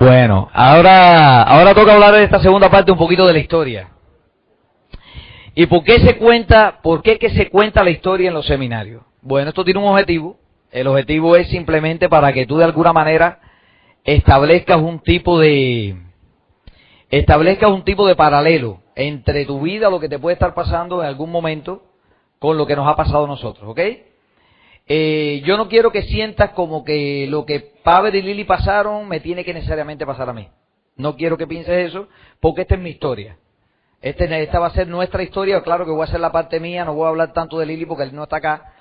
Bueno, ahora, ahora toca hablar de esta segunda parte un poquito de la historia. ¿Y por qué se cuenta, por qué que se cuenta la historia en los seminarios? Bueno, esto tiene un objetivo. El objetivo es simplemente para que tú de alguna manera establezcas un tipo de, establezcas un tipo de paralelo entre tu vida, lo que te puede estar pasando en algún momento, con lo que nos ha pasado a nosotros, ¿ok? Eh, yo no quiero que sientas como que lo que Pavel y Lili pasaron me tiene que necesariamente pasar a mí. No quiero que pienses eso, porque esta es mi historia. Este, esta va a ser nuestra historia, claro que voy a hacer la parte mía, no voy a hablar tanto de Lili porque él no está acá.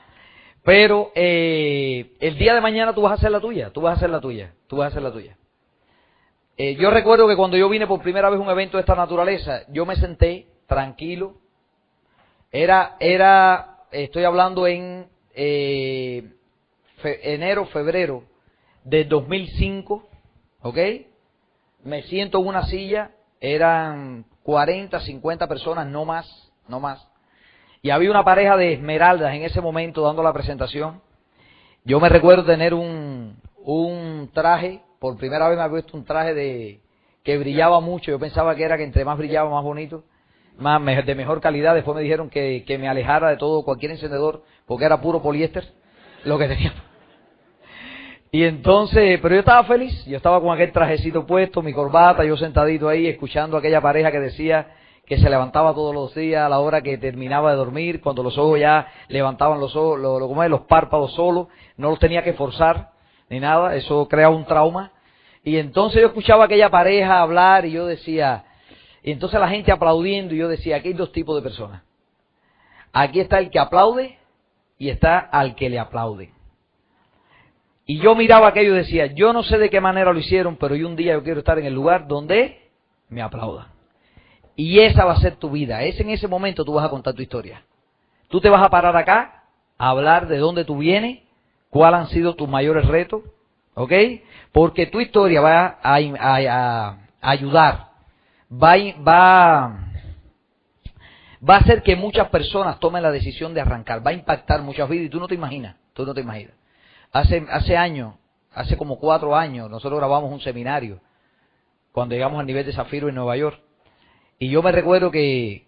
Pero eh, el día de mañana tú vas a hacer la tuya, tú vas a hacer la tuya, tú vas a hacer la tuya. Eh, yo recuerdo que cuando yo vine por primera vez a un evento de esta naturaleza, yo me senté tranquilo. Era, era, estoy hablando en eh, enero, febrero de 2005, ¿ok? Me siento en una silla, eran 40, 50 personas, no más, no más. Y había una pareja de esmeraldas en ese momento dando la presentación. Yo me recuerdo tener un, un traje, por primera vez me había visto un traje de que brillaba mucho. Yo pensaba que era que entre más brillaba, más bonito, más de mejor calidad. Después me dijeron que, que me alejara de todo, cualquier encendedor, porque era puro poliéster, lo que tenía. Y entonces, pero yo estaba feliz, yo estaba con aquel trajecito puesto, mi corbata, yo sentadito ahí, escuchando a aquella pareja que decía que se levantaba todos los días a la hora que terminaba de dormir, cuando los ojos ya levantaban los ojos, lo, lo, los párpados solos, no los tenía que forzar ni nada, eso crea un trauma. Y entonces yo escuchaba a aquella pareja hablar y yo decía, y entonces la gente aplaudiendo y yo decía, aquí hay dos tipos de personas. Aquí está el que aplaude y está al que le aplaude. Y yo miraba aquello y decía, yo no sé de qué manera lo hicieron, pero yo un día yo quiero estar en el lugar donde me aplaudan. Y esa va a ser tu vida. Es en ese momento tú vas a contar tu historia. Tú te vas a parar acá a hablar de dónde tú vienes, cuáles han sido tus mayores retos, ¿ok? Porque tu historia va a, a, a ayudar, va, va, va a hacer que muchas personas tomen la decisión de arrancar, va a impactar muchas vidas y tú no te imaginas, tú no te imaginas. Hace, hace años, hace como cuatro años, nosotros grabamos un seminario cuando llegamos al nivel de Zafiro en Nueva York. Y yo me recuerdo que,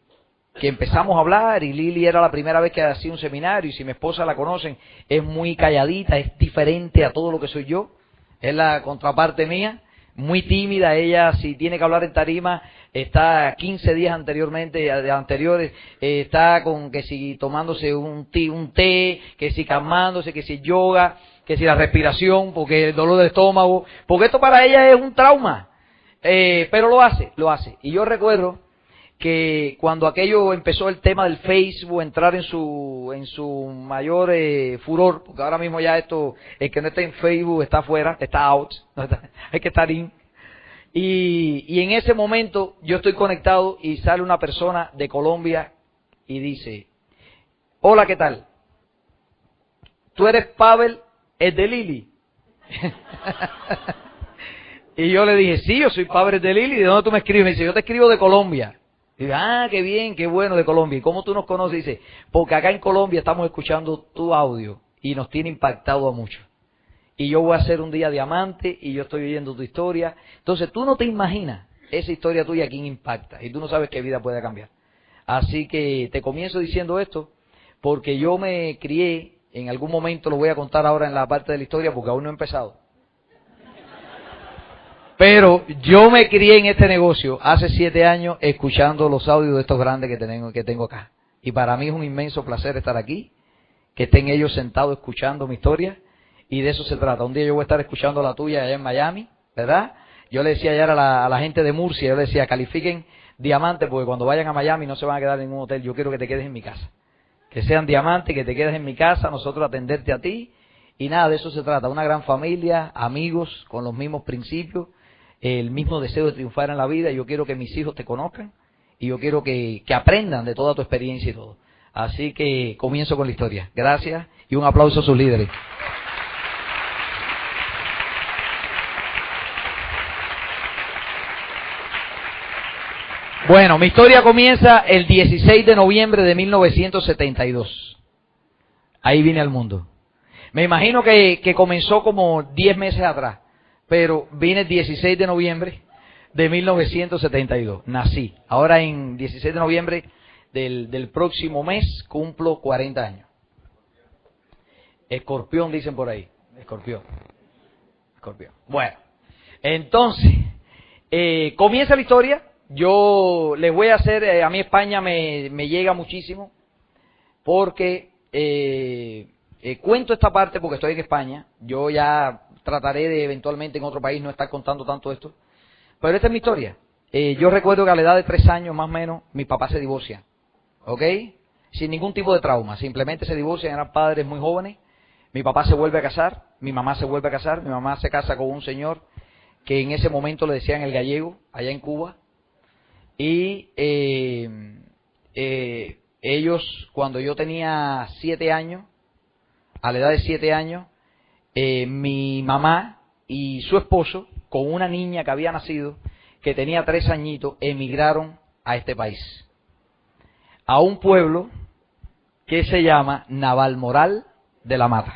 que empezamos a hablar y Lili era la primera vez que hacía un seminario y si mi esposa la conocen, es muy calladita, es diferente a todo lo que soy yo, es la contraparte mía, muy tímida, ella si tiene que hablar en tarima, está 15 días anteriormente, anteriores, eh, está con que si tomándose un té, un té, que si calmándose, que si yoga, que si la respiración, porque el dolor del estómago, porque esto para ella es un trauma. Eh, pero lo hace, lo hace. Y yo recuerdo que cuando aquello empezó el tema del Facebook entrar en su en su mayor eh, furor, porque ahora mismo ya esto, el que no está en Facebook está afuera, está out, hay que estar in. Y, y en ese momento yo estoy conectado y sale una persona de Colombia y dice, hola, ¿qué tal? ¿Tú eres Pavel es de Lili. y yo le dije, sí, yo soy padre de Lili. ¿De dónde tú me escribes? Me dice, yo te escribo de Colombia. Y digo, ah, qué bien, qué bueno de Colombia. ¿Y cómo tú nos conoces? Dice, porque acá en Colombia estamos escuchando tu audio y nos tiene impactado a mucho. Y yo voy a hacer un día diamante y yo estoy oyendo tu historia. Entonces tú no te imaginas esa historia tuya quién impacta y tú no sabes qué vida puede cambiar. Así que te comienzo diciendo esto porque yo me crié en algún momento lo voy a contar ahora en la parte de la historia porque aún no he empezado. Pero yo me crié en este negocio hace siete años escuchando los audios de estos grandes que tengo, que tengo acá. Y para mí es un inmenso placer estar aquí, que estén ellos sentados escuchando mi historia. Y de eso se trata. Un día yo voy a estar escuchando la tuya allá en Miami, ¿verdad? Yo le decía ayer a la, a la gente de Murcia, yo le decía, califiquen diamante porque cuando vayan a Miami no se van a quedar en ningún hotel. Yo quiero que te quedes en mi casa que sean diamantes, que te quedes en mi casa, nosotros atenderte a ti. Y nada, de eso se trata, una gran familia, amigos con los mismos principios, el mismo deseo de triunfar en la vida. Yo quiero que mis hijos te conozcan y yo quiero que, aprendan de toda tu experiencia y todo. Así que comienzo con la historia. Gracias y un aplauso a sus líderes. Bueno, mi historia comienza el 16 de noviembre de 1972. Ahí vine al mundo. Me imagino que, que comenzó como 10 meses atrás. Pero vine el 16 de noviembre de 1972. Nací. Ahora en 16 de noviembre del, próximo mes cumplo 40 años. Escorpión dicen por ahí. Escorpión. Escorpión. Bueno, entonces, eh, comienza la historia. Yo les voy a hacer, eh, a mí España me, me llega muchísimo, porque eh, eh, cuento esta parte porque estoy en España. Yo ya trataré de eventualmente en otro país no estar contando tanto esto. Pero esta es mi historia. Eh, yo recuerdo que a la edad de tres años más o menos, mi papá se divorcia. ¿Ok? Sin ningún tipo de trauma. Simplemente se divorcian, eran padres muy jóvenes. Mi papá se vuelve a casar, mi mamá se vuelve a casar, mi mamá se casa con un señor que en ese momento le decían el gallego, allá en Cuba. Y eh, eh, ellos, cuando yo tenía siete años, a la edad de siete años, eh, mi mamá y su esposo, con una niña que había nacido, que tenía tres añitos, emigraron a este país. A un pueblo que se llama Navalmoral de la Mata.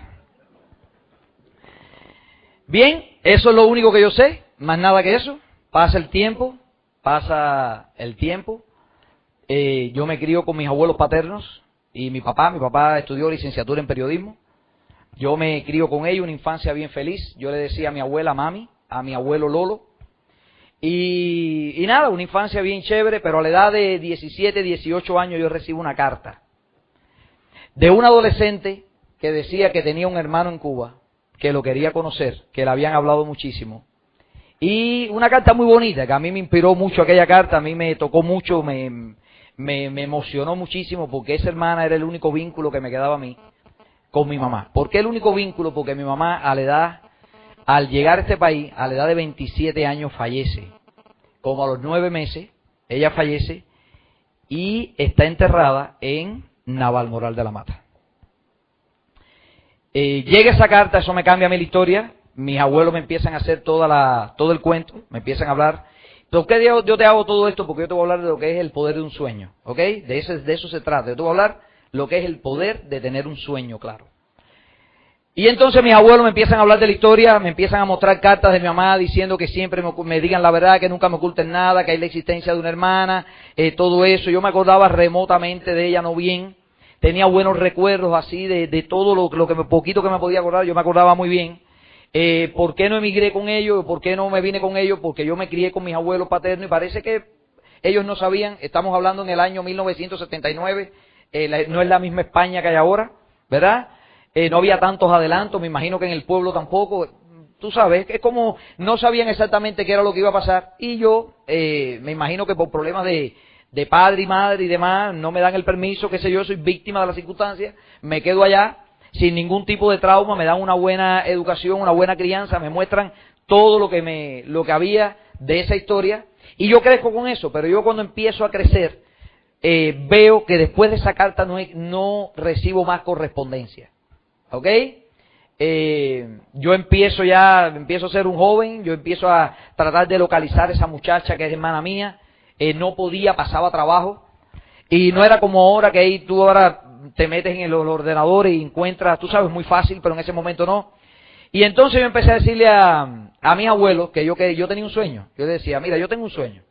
Bien, eso es lo único que yo sé, más nada que eso. Pasa el tiempo, pasa el tiempo. Eh, yo me crío con mis abuelos paternos y mi papá, mi papá estudió licenciatura en periodismo. Yo me crío con ellos, una infancia bien feliz. Yo le decía a mi abuela mami, a mi abuelo Lolo. Y, y nada, una infancia bien chévere, pero a la edad de 17, 18 años yo recibo una carta de un adolescente que decía que tenía un hermano en Cuba, que lo quería conocer, que le habían hablado muchísimo. Y una carta muy bonita, que a mí me inspiró mucho aquella carta, a mí me tocó mucho, me, me, me emocionó muchísimo, porque esa hermana era el único vínculo que me quedaba a mí con mi mamá. ¿Por qué el único vínculo? Porque mi mamá a la edad, al llegar a este país, a la edad de 27 años fallece. Como a los nueve meses, ella fallece y está enterrada en Navalmoral de la Mata. Eh, llega esa carta, eso me cambia a mí la historia. Mis abuelos me empiezan a hacer toda la, todo el cuento, me empiezan a hablar. ¿Por qué yo, te hago todo esto? Porque yo te voy a hablar de lo que es el poder de un sueño, ¿ok? De, ese, de eso se trata. Yo te voy a hablar lo que es el poder de tener un sueño claro. Y entonces mis abuelos me empiezan a hablar de la historia, me empiezan a mostrar cartas de mi mamá diciendo que siempre me, digan la verdad, que nunca me oculten nada, que hay la existencia de una hermana, eh, todo eso. Yo me acordaba remotamente de ella, no bien. Tenía buenos recuerdos así de, de todo lo, lo, que me, poquito que me podía acordar, yo me acordaba muy bien. Eh, ¿Por qué no emigré con ellos? ¿Por qué no me vine con ellos? Porque yo me crié con mis abuelos paternos y parece que ellos no sabían, estamos hablando en el año 1979, eh, no es la misma España que hay ahora, ¿verdad? Eh, no había tantos adelantos, me imagino que en el pueblo tampoco. Tú sabes, es como no sabían exactamente qué era lo que iba a pasar y yo eh, me imagino que por problemas de, de padre y madre y demás no me dan el permiso, qué sé yo, soy víctima de las circunstancias, me quedo allá sin ningún tipo de trauma, me dan una buena educación, una buena crianza, me muestran todo lo que me lo que había de esa historia y yo crezco con eso, pero yo cuando empiezo a crecer eh, veo que después de esa carta no, recibo más correspondencia. ¿Ok? Eh, yo empiezo ya, empiezo a ser un joven, yo empiezo a tratar de localizar a esa muchacha que es hermana mía, eh, no podía, pasaba trabajo, y no era como ahora que ahí tú ahora te metes en el ordenador y encuentras, tú sabes, muy fácil, pero en ese momento no. Y entonces yo empecé a decirle a, a mis abuelos que yo, que yo tenía un sueño. Yo decía, mira, yo tengo un sueño.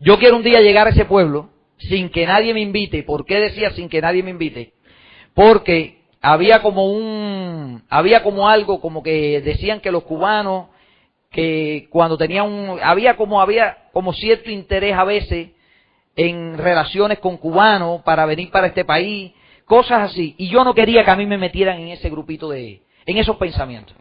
Yo quiero un día llegar a ese pueblo sin que nadie me invite. ¿Por qué decía sin que nadie me invite? Porque había como un, había como algo, como que decían que los cubanos, que cuando tenían un, había como, había como cierto interés a veces en relaciones con cubanos para venir para este país, cosas así. Y yo no quería que a mí me metieran en ese grupito de, en esos pensamientos.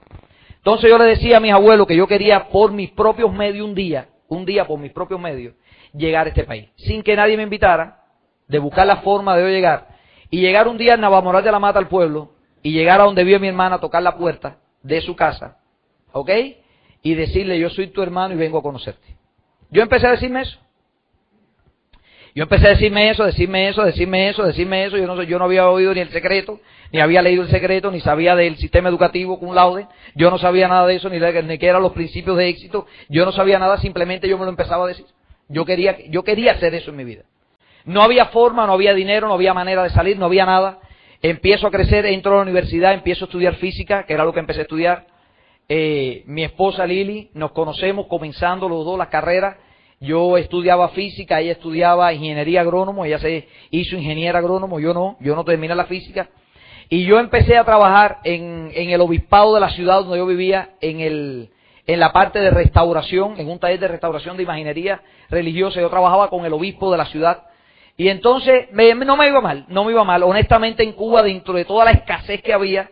Entonces yo le decía a mis abuelos que yo quería por mis propios medios un día, un día por mis propios medios, llegar a este país, sin que nadie me invitara, de buscar la forma de llegar, y llegar un día en Navamoral de la Mata al pueblo, y llegar a donde vio mi hermana tocar la puerta de su casa, ¿ok? Y decirle, yo soy tu hermano y vengo a conocerte. Yo empecé a decirme eso. Yo empecé a decirme eso, decirme eso, decirme eso, decirme eso. Yo no, yo no había oído ni el secreto, ni había leído el secreto, ni sabía del sistema educativo con laude. Yo no sabía nada de eso, ni, de, ni qué eran los principios de éxito. Yo no sabía nada, simplemente yo me lo empezaba a decir. Yo quería, yo quería hacer eso en mi vida. No había forma, no había dinero, no había manera de salir, no había nada. Empiezo a crecer, entro a la universidad, empiezo a estudiar física, que era lo que empecé a estudiar. eh, mi esposa Lili, nos conocemos comenzando los dos las carreras. Yo estudiaba física, ella estudiaba ingeniería agrónomo, ella se hizo ingeniera agrónomo, yo no, yo no terminé la física. Y yo empecé a trabajar en, en el obispado de la ciudad donde yo vivía, en, el, en la parte de restauración, en un taller de restauración de imaginería religiosa. Yo trabajaba con el obispo de la ciudad. Y entonces no me iba mal, no me iba mal. Honestamente en Cuba, dentro de toda la escasez que había,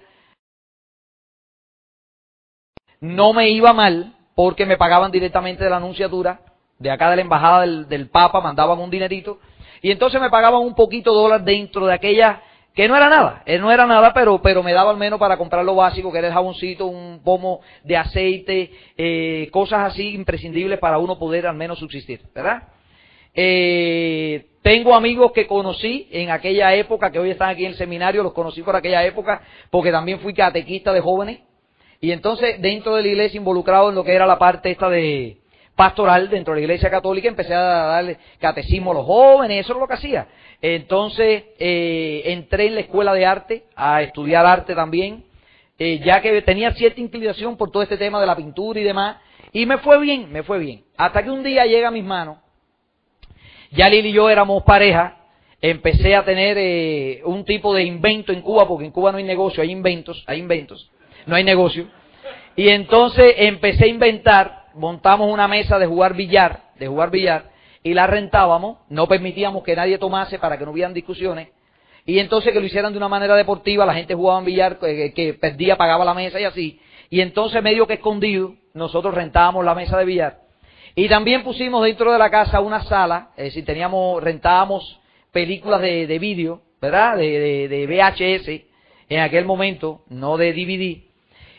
no me iba mal porque me pagaban directamente de la anunciatura, de acá de la embajada del, del Papa, mandaban un dinerito. Y entonces me pagaban un poquito de dólar dentro de aquella que no era nada, eh, no era nada, pero, pero me daba al menos para comprar lo básico, que era el jaboncito, un pomo de aceite, eh, cosas así imprescindibles para uno poder al menos subsistir, ¿verdad? Eh, tengo amigos que conocí en aquella época, que hoy están aquí en el seminario, los conocí por aquella época, porque también fui catequista de jóvenes, y entonces dentro de la iglesia involucrado en lo que era la parte esta de, pastoral dentro de la iglesia católica, empecé a darle catecismo a los jóvenes, eso es lo que hacía. Entonces eh, entré en la escuela de arte a estudiar arte también, eh, ya que tenía cierta inclinación por todo este tema de la pintura y demás, y me fue bien, me fue bien. Hasta que un día llega a mis manos, ya Lili y yo éramos pareja, empecé a tener eh, un tipo de invento en Cuba, porque en Cuba no hay negocio, hay inventos, hay inventos, no hay negocio. Y entonces empecé a inventar, montamos una mesa de jugar billar, de jugar billar, y la rentábamos, no permitíamos que nadie tomase para que no hubieran discusiones, y entonces que lo hicieran de una manera deportiva, la gente jugaba en billar, que, perdía, pagaba la mesa y así, y entonces medio que escondido, nosotros rentábamos la mesa de billar, y también pusimos dentro de la casa una sala, es decir, teníamos, rentábamos películas de, de vídeo, ¿verdad? De, de, de VHS, en aquel momento, no de DVD,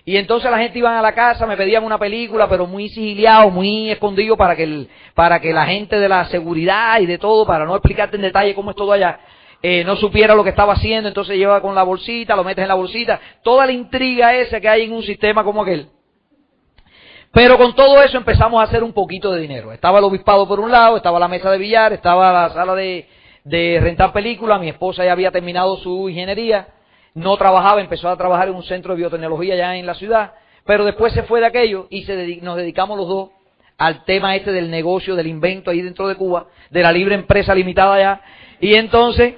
y entonces la gente iba a la casa, me pedían una película, pero muy sigiliado, muy escondido para que, el, para que la gente de la seguridad y de todo, para no explicarte en detalle cómo es todo allá, eh, no supiera lo que estaba haciendo, entonces lleva con la bolsita, lo metes en la bolsita, toda la intriga esa que hay en un sistema como aquel. Pero con todo eso empezamos a hacer un poquito de dinero. Estaba el obispado por un lado, estaba la mesa de billar, estaba la sala de, de rentar películas, mi esposa ya había terminado su ingeniería, no trabajaba, empezó a trabajar en un centro de biotecnología ya en la ciudad, pero después se fue de aquello y se nos dedicamos los dos al tema este del negocio, del invento ahí dentro de Cuba, de la libre empresa limitada allá, y entonces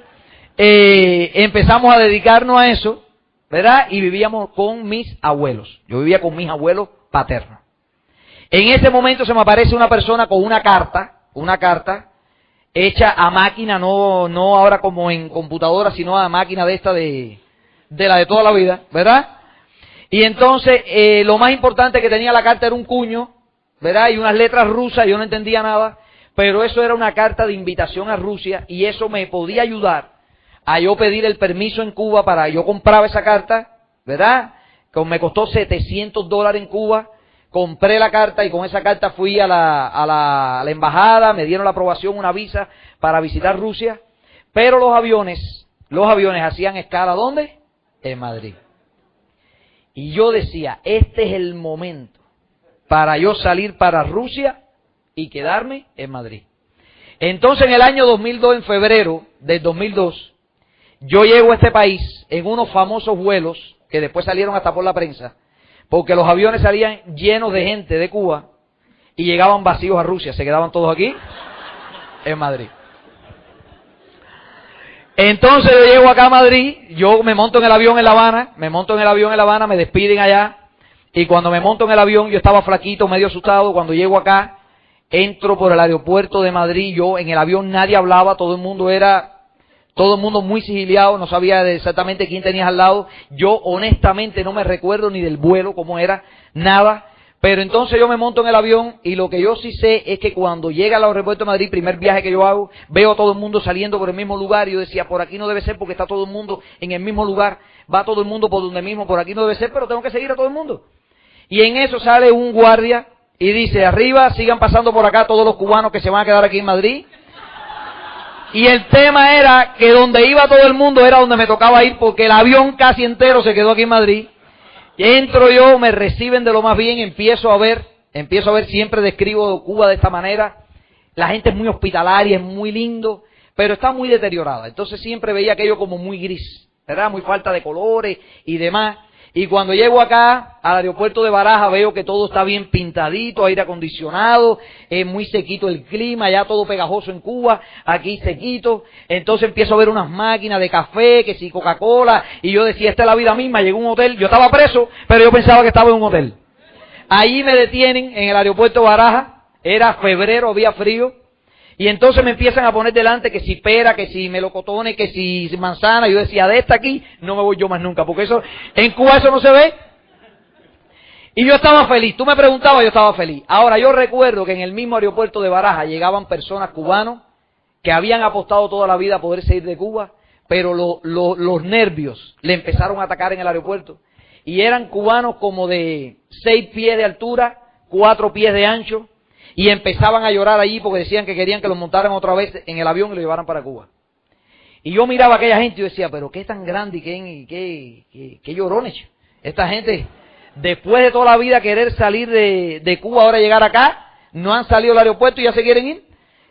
eh, empezamos a dedicarnos a eso, ¿verdad? Y vivíamos con mis abuelos. Yo vivía con mis abuelos paternos. En ese momento se me aparece una persona con una carta, una carta hecha a máquina, no, no ahora como en computadora, sino a máquina de esta de, de la de toda la vida, ¿verdad? Y entonces, eh, lo más importante que tenía la carta era un cuño, ¿verdad? Y unas letras rusas, yo no entendía nada, pero eso era una carta de invitación a Rusia y eso me podía ayudar a yo pedir el permiso en Cuba para yo compraba esa carta, ¿verdad? Como me costó 700 dólares en Cuba, compré la carta y con esa carta fui a la, a, la, a la embajada, me dieron la aprobación, una visa para visitar Rusia, pero los aviones, los aviones hacían escala, ¿dónde? En Madrid. Y yo decía, este es el momento para yo salir para Rusia y quedarme en Madrid. Entonces en el año 2002, en febrero del 2002, yo llego a este país en unos famosos vuelos que después salieron hasta por la prensa, porque los aviones salían llenos de gente de Cuba y llegaban vacíos a Rusia, se quedaban todos aquí en Madrid. Entonces yo llego acá a Madrid, yo me monto en el avión en La Habana, me monto en el avión en La Habana, me despiden allá, y cuando me monto en el avión, yo estaba flaquito, medio asustado, cuando llego acá, entro por el aeropuerto de Madrid, yo en el avión nadie hablaba, todo el mundo era, todo el mundo muy sigiliado, no sabía exactamente quién tenías al lado, yo honestamente no me recuerdo ni del vuelo, cómo era, nada, pero entonces yo me monto en el avión y lo que yo sí sé es que cuando llega al aeropuerto de Madrid, primer viaje que yo hago, veo a todo el mundo saliendo por el mismo lugar y yo decía, por aquí no debe ser porque está todo el mundo en el mismo lugar, va todo el mundo por donde mismo, por aquí no debe ser, pero tengo que seguir a todo el mundo. Y en eso sale un guardia y dice, arriba sigan pasando por acá todos los cubanos que se van a quedar aquí en Madrid. Y el tema era que donde iba todo el mundo era donde me tocaba ir porque el avión casi entero se quedó aquí en Madrid. Entro yo, me reciben de lo más bien, empiezo a ver, empiezo a ver, siempre describo Cuba de esta manera. La gente es muy hospitalaria, es muy lindo, pero está muy deteriorada. Entonces siempre veía aquello como muy gris, ¿verdad? Muy falta de colores y demás. Y cuando llego acá al aeropuerto de Baraja veo que todo está bien pintadito, aire acondicionado, es muy sequito el clima, ya todo pegajoso en Cuba, aquí sequito. Entonces empiezo a ver unas máquinas de café, que si Coca-Cola, y yo decía, esta es la vida misma, llegué a un hotel, yo estaba preso, pero yo pensaba que estaba en un hotel. Allí me detienen en el aeropuerto de Baraja, era febrero, había frío, y entonces me empiezan a poner delante que si pera, que si melocotones, que si manzana. Yo decía, de esta aquí no me voy yo más nunca, porque eso, en Cuba eso no se ve. Y yo estaba feliz. Tú me preguntabas, yo estaba feliz. Ahora, yo recuerdo que en el mismo aeropuerto de Baraja llegaban personas cubanos que habían apostado toda la vida a poder salir de Cuba, pero los nervios le empezaron a atacar en el aeropuerto. Y eran cubanos como de seis pies de altura, cuatro pies de ancho, y empezaban a llorar allí porque decían que querían que los montaran otra vez en el avión y lo llevaran para Cuba. Y yo miraba a aquella gente y decía, pero qué tan grande y qué, qué, qué, llorones. Esta gente, después de toda la vida querer salir de, de Cuba, ahora llegar acá, no han salido del aeropuerto y ya se quieren ir.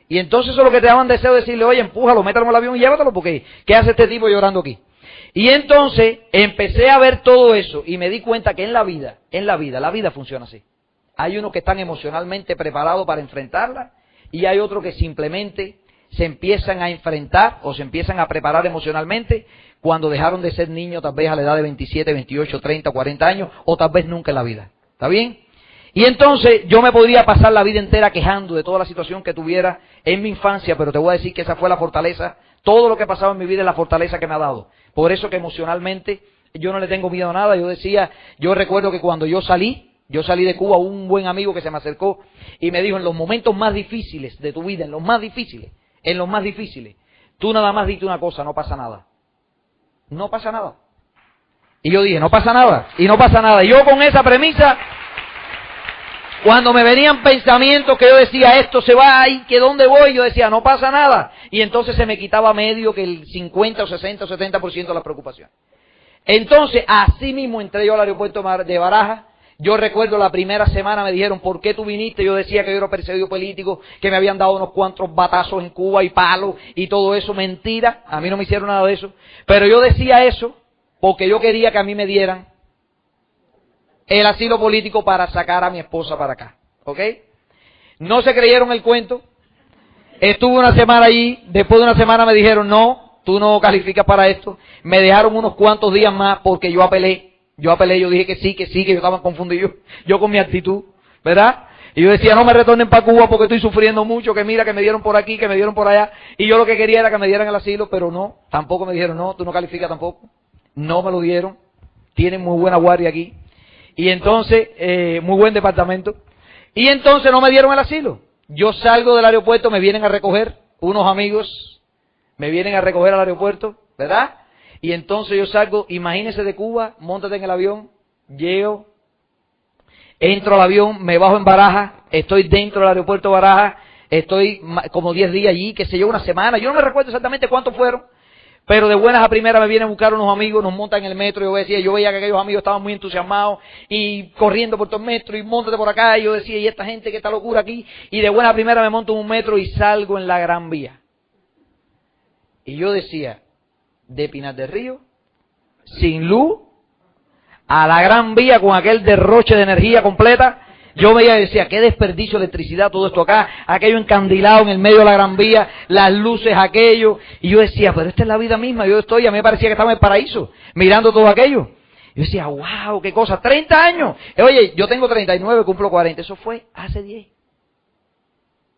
Y entonces eso es lo que te daban deseo de decirle, oye, empújalo, métalo el avión y llévatelo, porque ¿qué hace este tipo llorando aquí? Y entonces empecé a ver todo eso y me di cuenta que en la vida, en la vida, la vida funciona así. Hay unos que están emocionalmente preparados para enfrentarla y hay otros que simplemente se empiezan a enfrentar o se empiezan a preparar emocionalmente cuando dejaron de ser niños tal vez a la edad de 27, 28, 30, 40 años o tal vez nunca en la vida. ¿Está bien? Y entonces yo me podría pasar la vida entera quejando de toda la situación que tuviera en mi infancia, pero te voy a decir que esa fue la fortaleza, todo lo que ha pasado en mi vida es la fortaleza que me ha dado. Por eso que emocionalmente yo no le tengo miedo a nada. Yo decía, yo recuerdo que cuando yo salí, yo salí de Cuba, un buen amigo que se me acercó y me dijo, en los momentos más difíciles de tu vida, en los más difíciles, en los más difíciles, tú nada más diste una cosa, no pasa nada. No pasa nada. Y yo dije, no pasa nada. Y no pasa nada. Y yo con esa premisa, cuando me venían pensamientos que yo decía, esto se va ahí, que dónde voy, yo decía, no pasa nada. Y entonces se me quitaba medio que el 50 o 60 o 70% de la preocupación. Entonces, así mismo entré yo al aeropuerto de Baraja, yo recuerdo la primera semana me dijeron, ¿por qué tú viniste? Yo decía que yo era perseguido político, que me habían dado unos cuantos batazos en Cuba y palos y todo eso. Mentira, a mí no me hicieron nada de eso. Pero yo decía eso porque yo quería que a mí me dieran el asilo político para sacar a mi esposa para acá. ¿Ok? No se creyeron el cuento. Estuve una semana allí, después de una semana me dijeron, no, tú no calificas para esto. Me dejaron unos cuantos días más porque yo apelé yo apelé, yo dije que sí, que sí, que yo estaba confundido, yo con mi actitud, ¿verdad? Y yo decía, no me retornen para Cuba porque estoy sufriendo mucho, que mira, que me dieron por aquí, que me dieron por allá. Y yo lo que quería era que me dieran el asilo, pero no, tampoco me dijeron, no, tú no calificas tampoco. No me lo dieron. Tienen muy buena guardia aquí. Y entonces, eh, muy buen departamento. Y entonces no me dieron el asilo. Yo salgo del aeropuerto, me vienen a recoger unos amigos, me vienen a recoger al aeropuerto, ¿verdad? Y entonces yo salgo, imagínese de Cuba, montate en el avión, llego, entro al avión, me bajo en Baraja, estoy dentro del aeropuerto Baraja, estoy como 10 días allí, que sé yo, una semana, yo no me recuerdo exactamente cuántos fueron, pero de buenas a primeras me vienen a buscar unos amigos, nos montan en el metro, yo decía, yo veía que aquellos amigos estaban muy entusiasmados y corriendo por todo el metro y montate por acá, y yo decía, y esta gente que está locura aquí, y de buena a primera me monto en un metro y salgo en la Gran Vía. Y yo decía, de Pinar del Río, sin luz, a la gran vía con aquel derroche de energía completa. Yo veía y decía, qué desperdicio de electricidad todo esto acá, aquello encandilado en el medio de la gran vía, las luces, aquello. Y yo decía, pero esta es la vida misma, yo estoy, a mí me parecía que estaba en el paraíso, mirando todo aquello. Yo decía, wow, qué cosa, 30 años. Oye, yo tengo 39, cumplo 40, eso fue hace 10.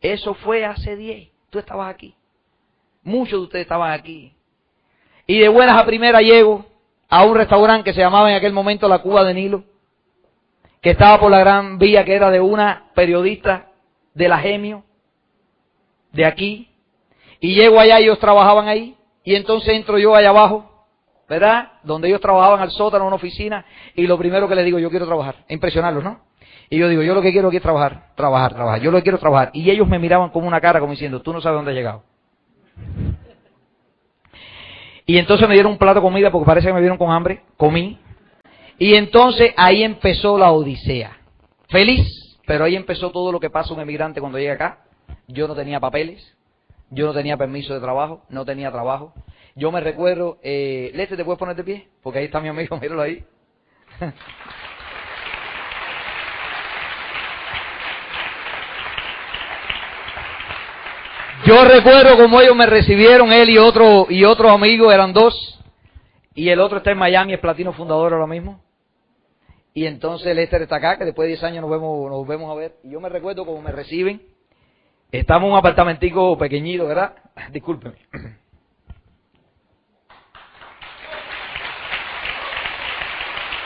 Eso fue hace 10. Tú estabas aquí. Muchos de ustedes estaban aquí. Y de buenas a primeras llego a un restaurante que se llamaba en aquel momento la Cuba de Nilo, que estaba por la gran vía que era de una periodista de la Gemio, de aquí, y llego allá, ellos trabajaban ahí, y entonces entro yo allá abajo, ¿verdad? Donde ellos trabajaban al sótano, en una oficina, y lo primero que les digo, yo quiero trabajar, impresionarlos, ¿no? Y yo digo, yo lo que quiero aquí es trabajar, trabajar, trabajar, yo lo que quiero trabajar. Y ellos me miraban como una cara, como diciendo, tú no sabes dónde has llegado. Y entonces me dieron un plato de comida porque parece que me vieron con hambre. Comí. Y entonces ahí empezó la odisea. Feliz, pero ahí empezó todo lo que pasa un emigrante cuando llega acá. Yo no tenía papeles, yo no tenía permiso de trabajo, no tenía trabajo. Yo me recuerdo, eh, Leste, ¿te puedes poner de pie? Porque ahí está mi amigo, míralo ahí. Yo recuerdo cómo ellos me recibieron, él y otro, y otro amigo, eran dos, y el otro está en Miami, es platino fundador ahora mismo. Y entonces el Esther está acá, que después de 10 años nos vemos, nos vemos a ver. Y yo me recuerdo cómo me reciben. Estamos en un apartamentico pequeñito, ¿verdad? Discúlpeme.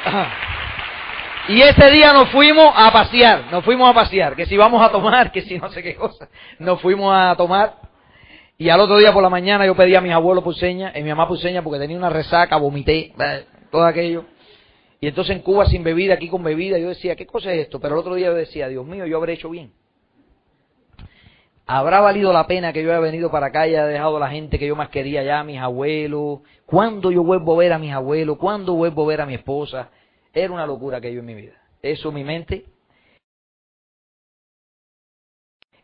Y ese día nos fuimos a pasear, nos fuimos a pasear, que si vamos a tomar, que si no sé qué cosa, nos fuimos a tomar. Y al otro día por la mañana yo pedí a mis abuelos puseña, y mi mamá puseña porque tenía una resaca, vomité, todo aquello. Y entonces en Cuba sin bebida, aquí con bebida, yo decía, ¿qué cosa es esto? Pero el otro día yo decía, Dios mío, yo habré hecho bien. ¿Habrá valido la pena que yo haya venido para acá y haya dejado a la gente que yo más quería ya, mis abuelos? ¿Cuándo yo vuelvo a ver a mis abuelos? ¿Cuándo vuelvo a ver a mi esposa? Era una locura que yo en mi vida. Eso mi mente.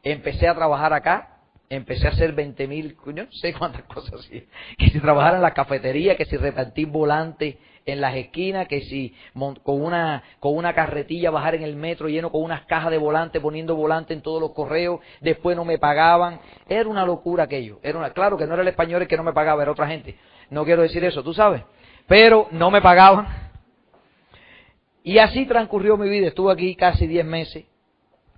Empecé a trabajar acá, empecé a hacer 20 mil, no sé cuántas cosas así. Que si trabajar en la cafetería, que si repartir volantes en las esquinas, que si con una, con una carretilla bajar en el metro lleno con unas cajas de volantes, poniendo volantes en todos los correos, después no me pagaban. Era una locura aquello. Era una, claro que no era el español el que no me pagaba, era otra gente. No quiero decir eso, tú sabes. Pero no me pagaban y así transcurrió mi vida. Estuve aquí casi 10 meses,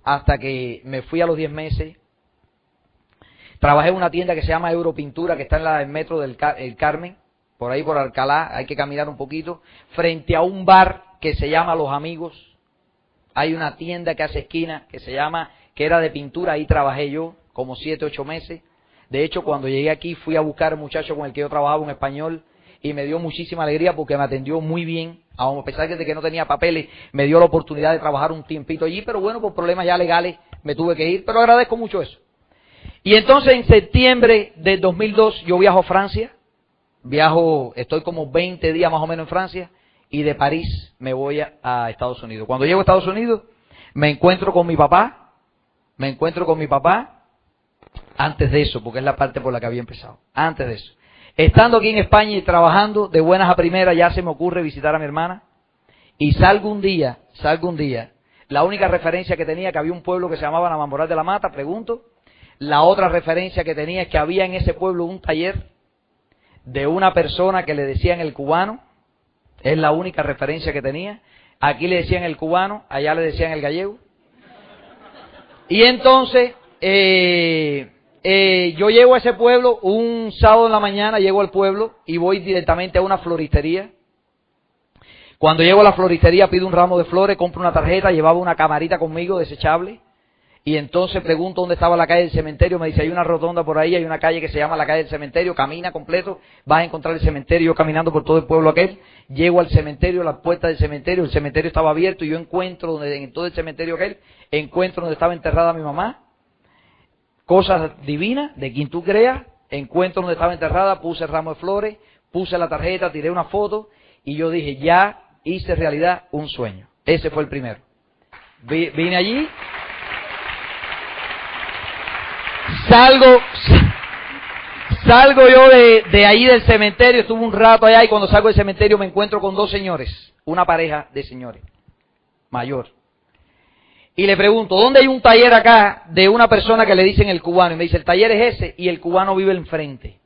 hasta que me fui a los 10 meses. Trabajé en una tienda que se llama Europintura, que está en la, el metro del Carmen, por ahí por Alcalá, hay que caminar un poquito, frente a un bar que se llama Los Amigos. Hay una tienda que hace esquina, que se llama, que era de pintura, ahí trabajé yo, como 7, 8 meses. De hecho, cuando llegué aquí fui a buscar a un muchacho con el que yo trabajaba, un español, y me dio muchísima alegría porque me atendió muy bien, a pesar de que no tenía papeles, me dio la oportunidad de trabajar un tiempito allí, pero bueno, por problemas ya legales me tuve que ir, pero agradezco mucho eso. Y entonces en septiembre del 2002 yo viajo a Francia, viajo, estoy como 20 días más o menos en Francia, y de París me voy a, Estados Unidos. Cuando llego a Estados Unidos, me encuentro con mi papá, me encuentro con mi papá, antes de eso, porque es la parte por la que había empezado, antes de eso. Estando aquí en España y trabajando, de buenas a primeras ya se me ocurre visitar a mi hermana. Y salgo un día, salgo un día. La única referencia que tenía que había un pueblo que se llamaba Namanboral de la Mata, pregunto. La otra referencia que tenía es que había en ese pueblo un taller de una persona que le decían el cubano. Es la única referencia que tenía. Aquí le decían el cubano, allá le decían el gallego. Y entonces, eh, eh, yo llego a ese pueblo un sábado en la mañana, llego al pueblo y voy directamente a una floristería. Cuando llego a la floristería pido un ramo de flores, compro una tarjeta, llevaba una camarita conmigo desechable. Y entonces pregunto dónde estaba la calle del cementerio, me dice hay una rotonda por ahí, hay una calle que se llama la calle del cementerio, camina completo, vas a encontrar el cementerio caminando por todo el pueblo aquel, llego al cementerio, a la puerta del cementerio, el cementerio estaba abierto y yo encuentro donde, en todo el cementerio aquel, encuentro donde estaba enterrada mi mamá, cosas divinas de quien tú creas, encuentro donde estaba enterrada, puse el ramo de flores, puse la tarjeta, tiré una foto y yo dije, ya hice realidad un sueño. Ese fue el primero. Vine allí, salgo, salgo yo de, de ahí del cementerio, estuve un rato allá y cuando salgo del cementerio me encuentro con dos señores, una pareja de señores, mayor y le pregunto, ¿dónde hay un taller acá de una persona que le dicen el cubano? Y me dice, el taller es ese y el cubano vive enfrente.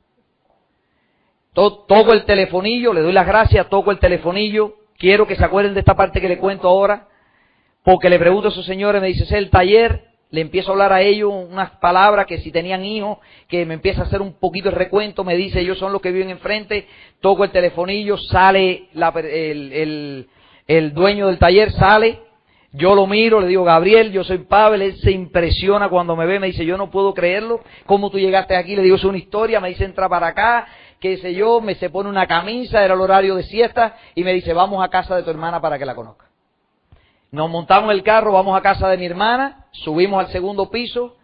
Toco el telefonillo, le doy las gracias, toco el telefonillo, quiero que se acuerden de esta parte que le cuento ahora, porque le pregunto a esos señores, me dice, es el taller, le empiezo a hablar a ellos unas palabras que si tenían hijos, que me empieza a hacer un poquito el recuento, me dice, ellos son los que viven enfrente, toco el telefonillo, sale el, el dueño del taller, sale, yo lo miro, le digo, Gabriel, yo soy Pavel, él se impresiona cuando me ve, me dice, yo no puedo creerlo, ¿cómo tú llegaste aquí? Le digo, es una historia, me dice, entra para acá, qué sé yo, me se pone una camisa, era el horario de siesta, y me dice, vamos a casa de tu hermana para que la conozca. Nos montamos el carro, vamos a casa de mi hermana, subimos al segundo piso,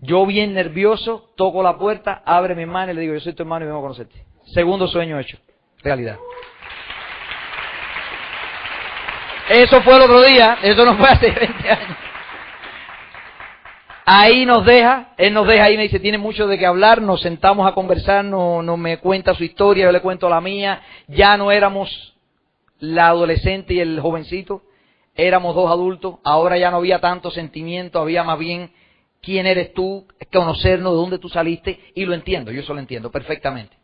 yo bien nervioso, toco la puerta, abre mi hermana y le digo, yo soy tu hermano y vengo a conocerte. Segundo sueño hecho, realidad. Eso fue el otro día, eso no fue hace 20 años. Ahí nos deja, él nos deja ahí, me dice, tiene mucho de qué hablar, nos sentamos a conversar, no, me cuenta su historia, yo le cuento la mía, ya no éramos la adolescente y el jovencito, éramos dos adultos, ahora ya no había tanto sentimiento, había más bien quién eres tú, conocernos, de dónde tú saliste, y lo entiendo, yo eso lo entiendo perfectamente.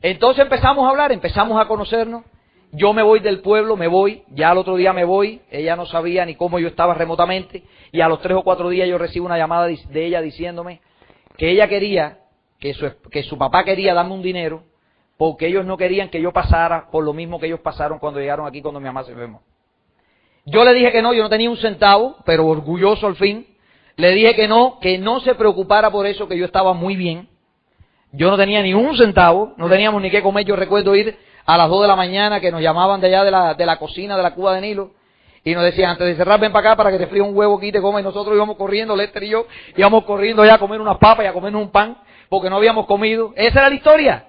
Entonces empezamos a hablar, empezamos a conocernos, yo me voy del pueblo, me voy, ya al otro día me voy, ella no sabía ni cómo yo estaba remotamente, y a los tres o cuatro días yo recibo una llamada de ella diciéndome que ella quería, que su, que su papá quería darme un dinero, porque ellos no querían que yo pasara por lo mismo que ellos pasaron cuando llegaron aquí cuando mi mamá se enfermó. Yo le dije que no, yo no tenía un centavo, pero orgulloso al fin, le dije que no, que no se preocupara por eso, que yo estaba muy bien. Yo no tenía ni un centavo, no teníamos ni qué comer. Yo recuerdo ir a las 2 de la mañana que nos llamaban de allá de la, de la cocina de la Cuba de Nilo y nos decían, antes de cerrar, ven para acá para que te fríe un huevo aquí te comas. Y nosotros íbamos corriendo, Lester y yo, íbamos corriendo ya a comer unas papas y a comernos un pan porque no habíamos comido. Esa era la historia.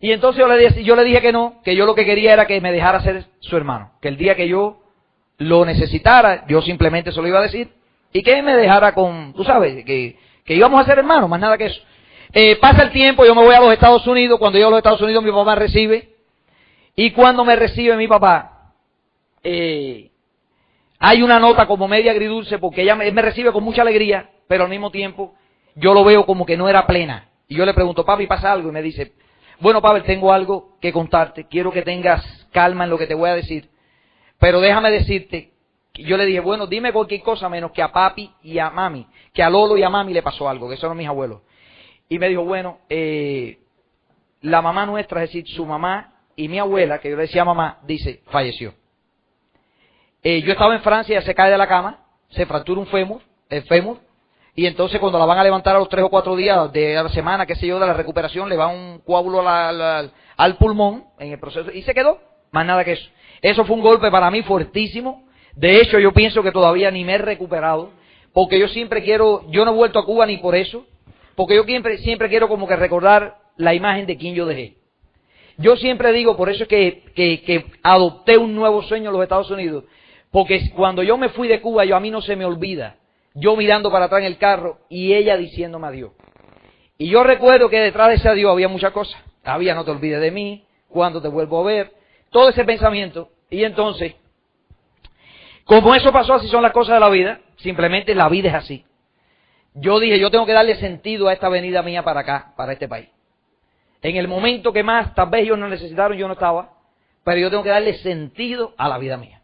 Y entonces yo le, dije, yo le dije que no, que yo lo que quería era que me dejara ser su hermano. Que el día que yo lo necesitara, yo simplemente se lo iba a decir y que me dejara con, tú sabes, que, que íbamos a ser hermanos, más nada que eso. Eh, pasa el tiempo, yo me voy a los Estados Unidos, cuando yo a los Estados Unidos mi papá recibe, y cuando me recibe mi papá, eh, hay una nota como media agridulce, porque ella me, recibe con mucha alegría, pero al mismo tiempo yo lo veo como que no era plena. Y yo le pregunto, papi, ¿pasa algo? Y me dice, bueno, Pavel, tengo algo que contarte, quiero que tengas calma en lo que te voy a decir, pero déjame decirte yo le dije, bueno, dime cualquier cosa menos que a papi y a mami, que a Lolo y a mami le pasó algo, que son mis abuelos. Y me dijo, bueno, eh, la mamá nuestra, es decir, su mamá y mi abuela, que yo le decía mamá, dice, falleció. Eh, yo estaba en Francia, ella se cae de la cama, se fractura un fémur, el fémur, y entonces cuando la van a levantar a los tres o cuatro días de la semana, qué sé yo, de la recuperación, le va un coágulo al pulmón en el proceso, y se quedó, más nada que eso. Eso fue un golpe para mí fuertísimo, de hecho, yo pienso que todavía ni me he recuperado, porque yo siempre quiero, yo no he vuelto a Cuba ni por eso, porque yo siempre, siempre quiero como que recordar la imagen de quien yo dejé. Yo siempre digo, por eso es que, que, adopté un nuevo sueño en los Estados Unidos, porque cuando yo me fui de Cuba, yo a mí no se me olvida, yo mirando para atrás en el carro y ella diciéndome adiós. Y yo recuerdo que detrás de ese adiós había muchas cosas. Había no te olvides de mí, cuando te vuelvo a ver, todo ese pensamiento. Y entonces, como eso pasó, así son las cosas de la vida. Simplemente la vida es así. Yo dije, yo tengo que darle sentido a esta venida mía para acá, para este país. En el momento que más, tal vez ellos no necesitaron, yo no estaba, pero yo tengo que darle sentido a la vida mía.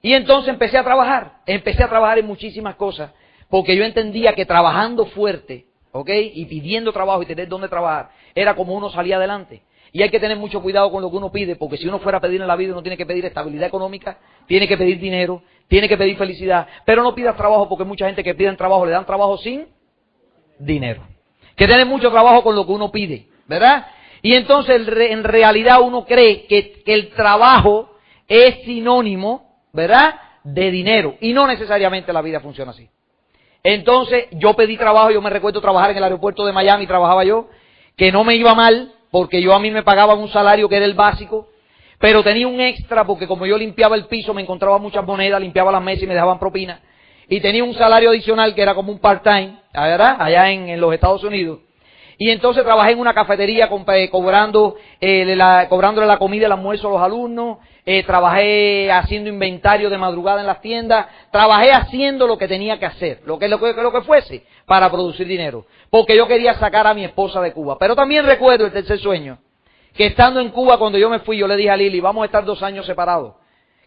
Y entonces empecé a trabajar, empecé a trabajar en muchísimas cosas, porque yo entendía que trabajando fuerte, ¿ok? Y pidiendo trabajo y tener dónde trabajar, era como uno salía adelante. Y hay que tener mucho cuidado con lo que uno pide, porque si uno fuera a pedir en la vida, uno tiene que pedir estabilidad económica, tiene que pedir dinero, tiene que pedir felicidad, pero no pidas trabajo porque mucha gente que pide trabajo le dan trabajo sin dinero. Que tiene mucho trabajo con lo que uno pide, ¿verdad? Y entonces en realidad uno cree que, el trabajo es sinónimo, ¿verdad? De dinero. Y no necesariamente la vida funciona así. Entonces yo pedí trabajo, yo me recuerdo trabajar en el aeropuerto de Miami, trabajaba yo, que no me iba mal, porque yo a mí me pagaban un salario que era el básico, pero tenía un extra porque como yo limpiaba el piso, me encontraba muchas monedas, limpiaba las mesas y me dejaban propina. Y tenía un salario adicional que era como un part-time, ¿verdad? Allá en, los Estados Unidos. Y entonces trabajé en una cafetería eh, cobrando, eh, la, cobrándole la comida, el almuerzo a los alumnos, eh, trabajé haciendo inventario de madrugada en las tiendas, trabajé haciendo lo que tenía que hacer, lo que, lo que, lo que fuese, para producir dinero. Porque yo quería sacar a mi esposa de Cuba. Pero también recuerdo el tercer sueño, que estando en Cuba, cuando yo me fui, yo le dije a Lili, vamos a estar dos años separados.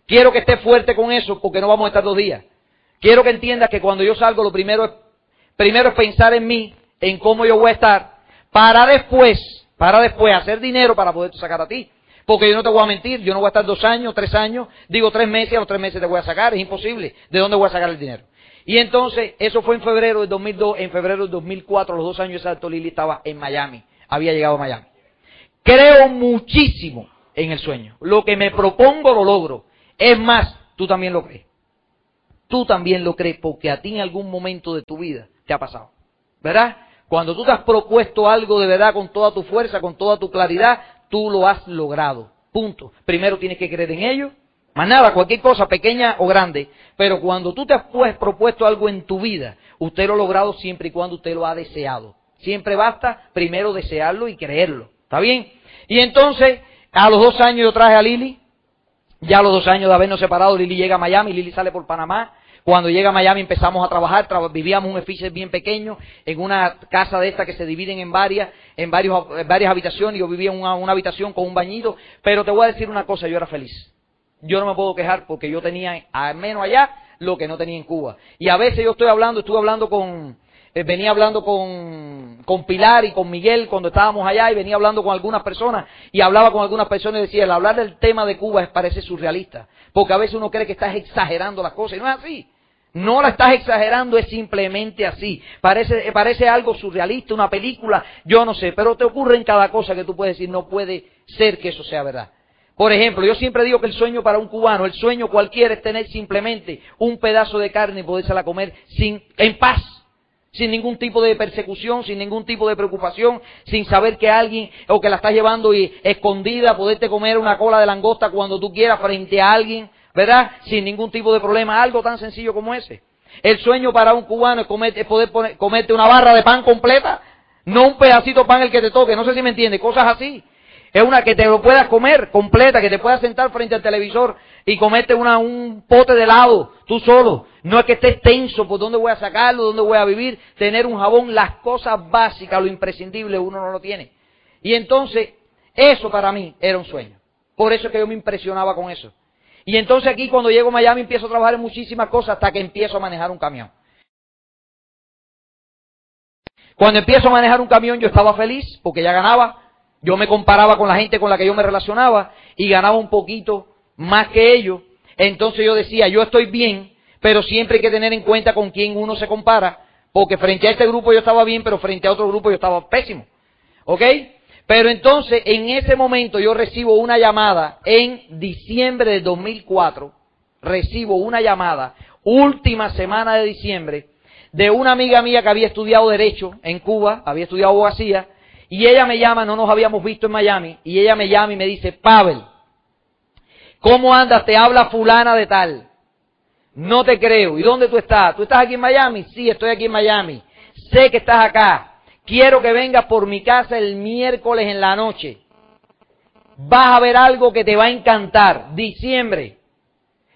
Quiero que esté fuerte con eso, porque no vamos a estar dos días. Quiero que entiendas que cuando yo salgo, lo primero es, primero es pensar en mí, en cómo yo voy a estar, para después, para después hacer dinero para poder sacar a ti. Porque yo no te voy a mentir, yo no voy a estar dos años, tres años, digo tres meses, a los tres meses te voy a sacar, es imposible. ¿De dónde voy a sacar el dinero? Y entonces, eso fue en febrero del 2002, en febrero del 2004, los dos años exactos, Lili estaba en Miami, había llegado a Miami. Creo muchísimo en el sueño. Lo que me propongo lo logro. Es más, tú también lo crees. Tú también lo crees porque a ti en algún momento de tu vida te ha pasado. ¿Verdad? Cuando tú te has propuesto algo de verdad con toda tu fuerza, con toda tu claridad, tú lo has logrado. Punto. Primero tienes que creer en ello. Más nada, cualquier cosa, pequeña o grande. Pero cuando tú te has pues, propuesto algo en tu vida, usted lo ha logrado siempre y cuando usted lo ha deseado. Siempre basta primero desearlo y creerlo. ¿Está bien? Y entonces, a los dos años yo traje a Lili. Ya a los dos años de habernos separado, Lili llega a Miami, Lili sale por Panamá. Cuando llega a Miami empezamos a trabajar, vivíamos un edificio bien pequeño, en una casa de esta que se dividen en varias, en, varios, varias habitaciones, yo vivía en una, habitación con un bañito, pero te voy a decir una cosa, yo era feliz. Yo no me puedo quejar porque yo tenía, al menos allá, lo que no tenía en Cuba. Y a veces yo estoy hablando, estuve hablando con, eh, venía hablando con, con Pilar y con Miguel cuando estábamos allá y venía hablando con algunas personas y hablaba con algunas personas y decía, el hablar del tema de Cuba parece surrealista, porque a veces uno cree que estás exagerando las cosas y no es así. No la estás exagerando, es simplemente así. Parece, parece algo surrealista, una película, yo no sé, pero te ocurre en cada cosa que tú puedes decir, no puede ser que eso sea verdad. Por ejemplo, yo siempre digo que el sueño para un cubano, el sueño cualquiera es tener simplemente un pedazo de carne y podérsela comer sin, en paz, sin ningún tipo de persecución, sin ningún tipo de preocupación, sin saber que alguien o que la estás llevando y escondida, poderte comer una cola de langosta cuando tú quieras frente a alguien, ¿verdad? Sin ningún tipo de problema, algo tan sencillo como ese. El sueño para un cubano es, comer, es poder comerte una barra de pan completa, no un pedacito de pan el que te toque, no sé si me entiende, cosas así. Es una que te lo puedas comer completa, que te puedas sentar frente al televisor y comerte una, un pote de helado tú solo. No es que estés tenso por dónde voy a sacarlo, dónde voy a vivir, tener un jabón, las cosas básicas, lo imprescindible, uno no lo tiene. Y entonces, eso para mí era un sueño. Por eso es que yo me impresionaba con eso. Y entonces aquí cuando llego a Miami empiezo a trabajar en muchísimas cosas hasta que empiezo a manejar un camión. Cuando empiezo a manejar un camión yo estaba feliz porque ya ganaba, yo me comparaba con la gente con la que yo me relacionaba y ganaba un poquito más que ellos. Entonces yo decía, yo estoy bien, pero siempre hay que tener en cuenta con quién uno se compara, porque frente a este grupo yo estaba bien, pero frente a otro grupo yo estaba pésimo. ¿Ok? Pero entonces, en ese momento yo recibo una llamada en diciembre de 2004, recibo una llamada, última semana de diciembre, de una amiga mía que había estudiado Derecho en Cuba, había estudiado abogacía, y ella me llama, no nos habíamos visto en Miami, y ella me llama y me dice, Pavel, ¿cómo andas? Te habla fulana de tal. No te creo. ¿Y dónde tú estás? ¿Tú estás aquí en Miami? Sí, estoy aquí en Miami. Sé que estás acá. Quiero que vengas por mi casa el miércoles en la noche. Vas a ver algo que te va a encantar. Diciembre,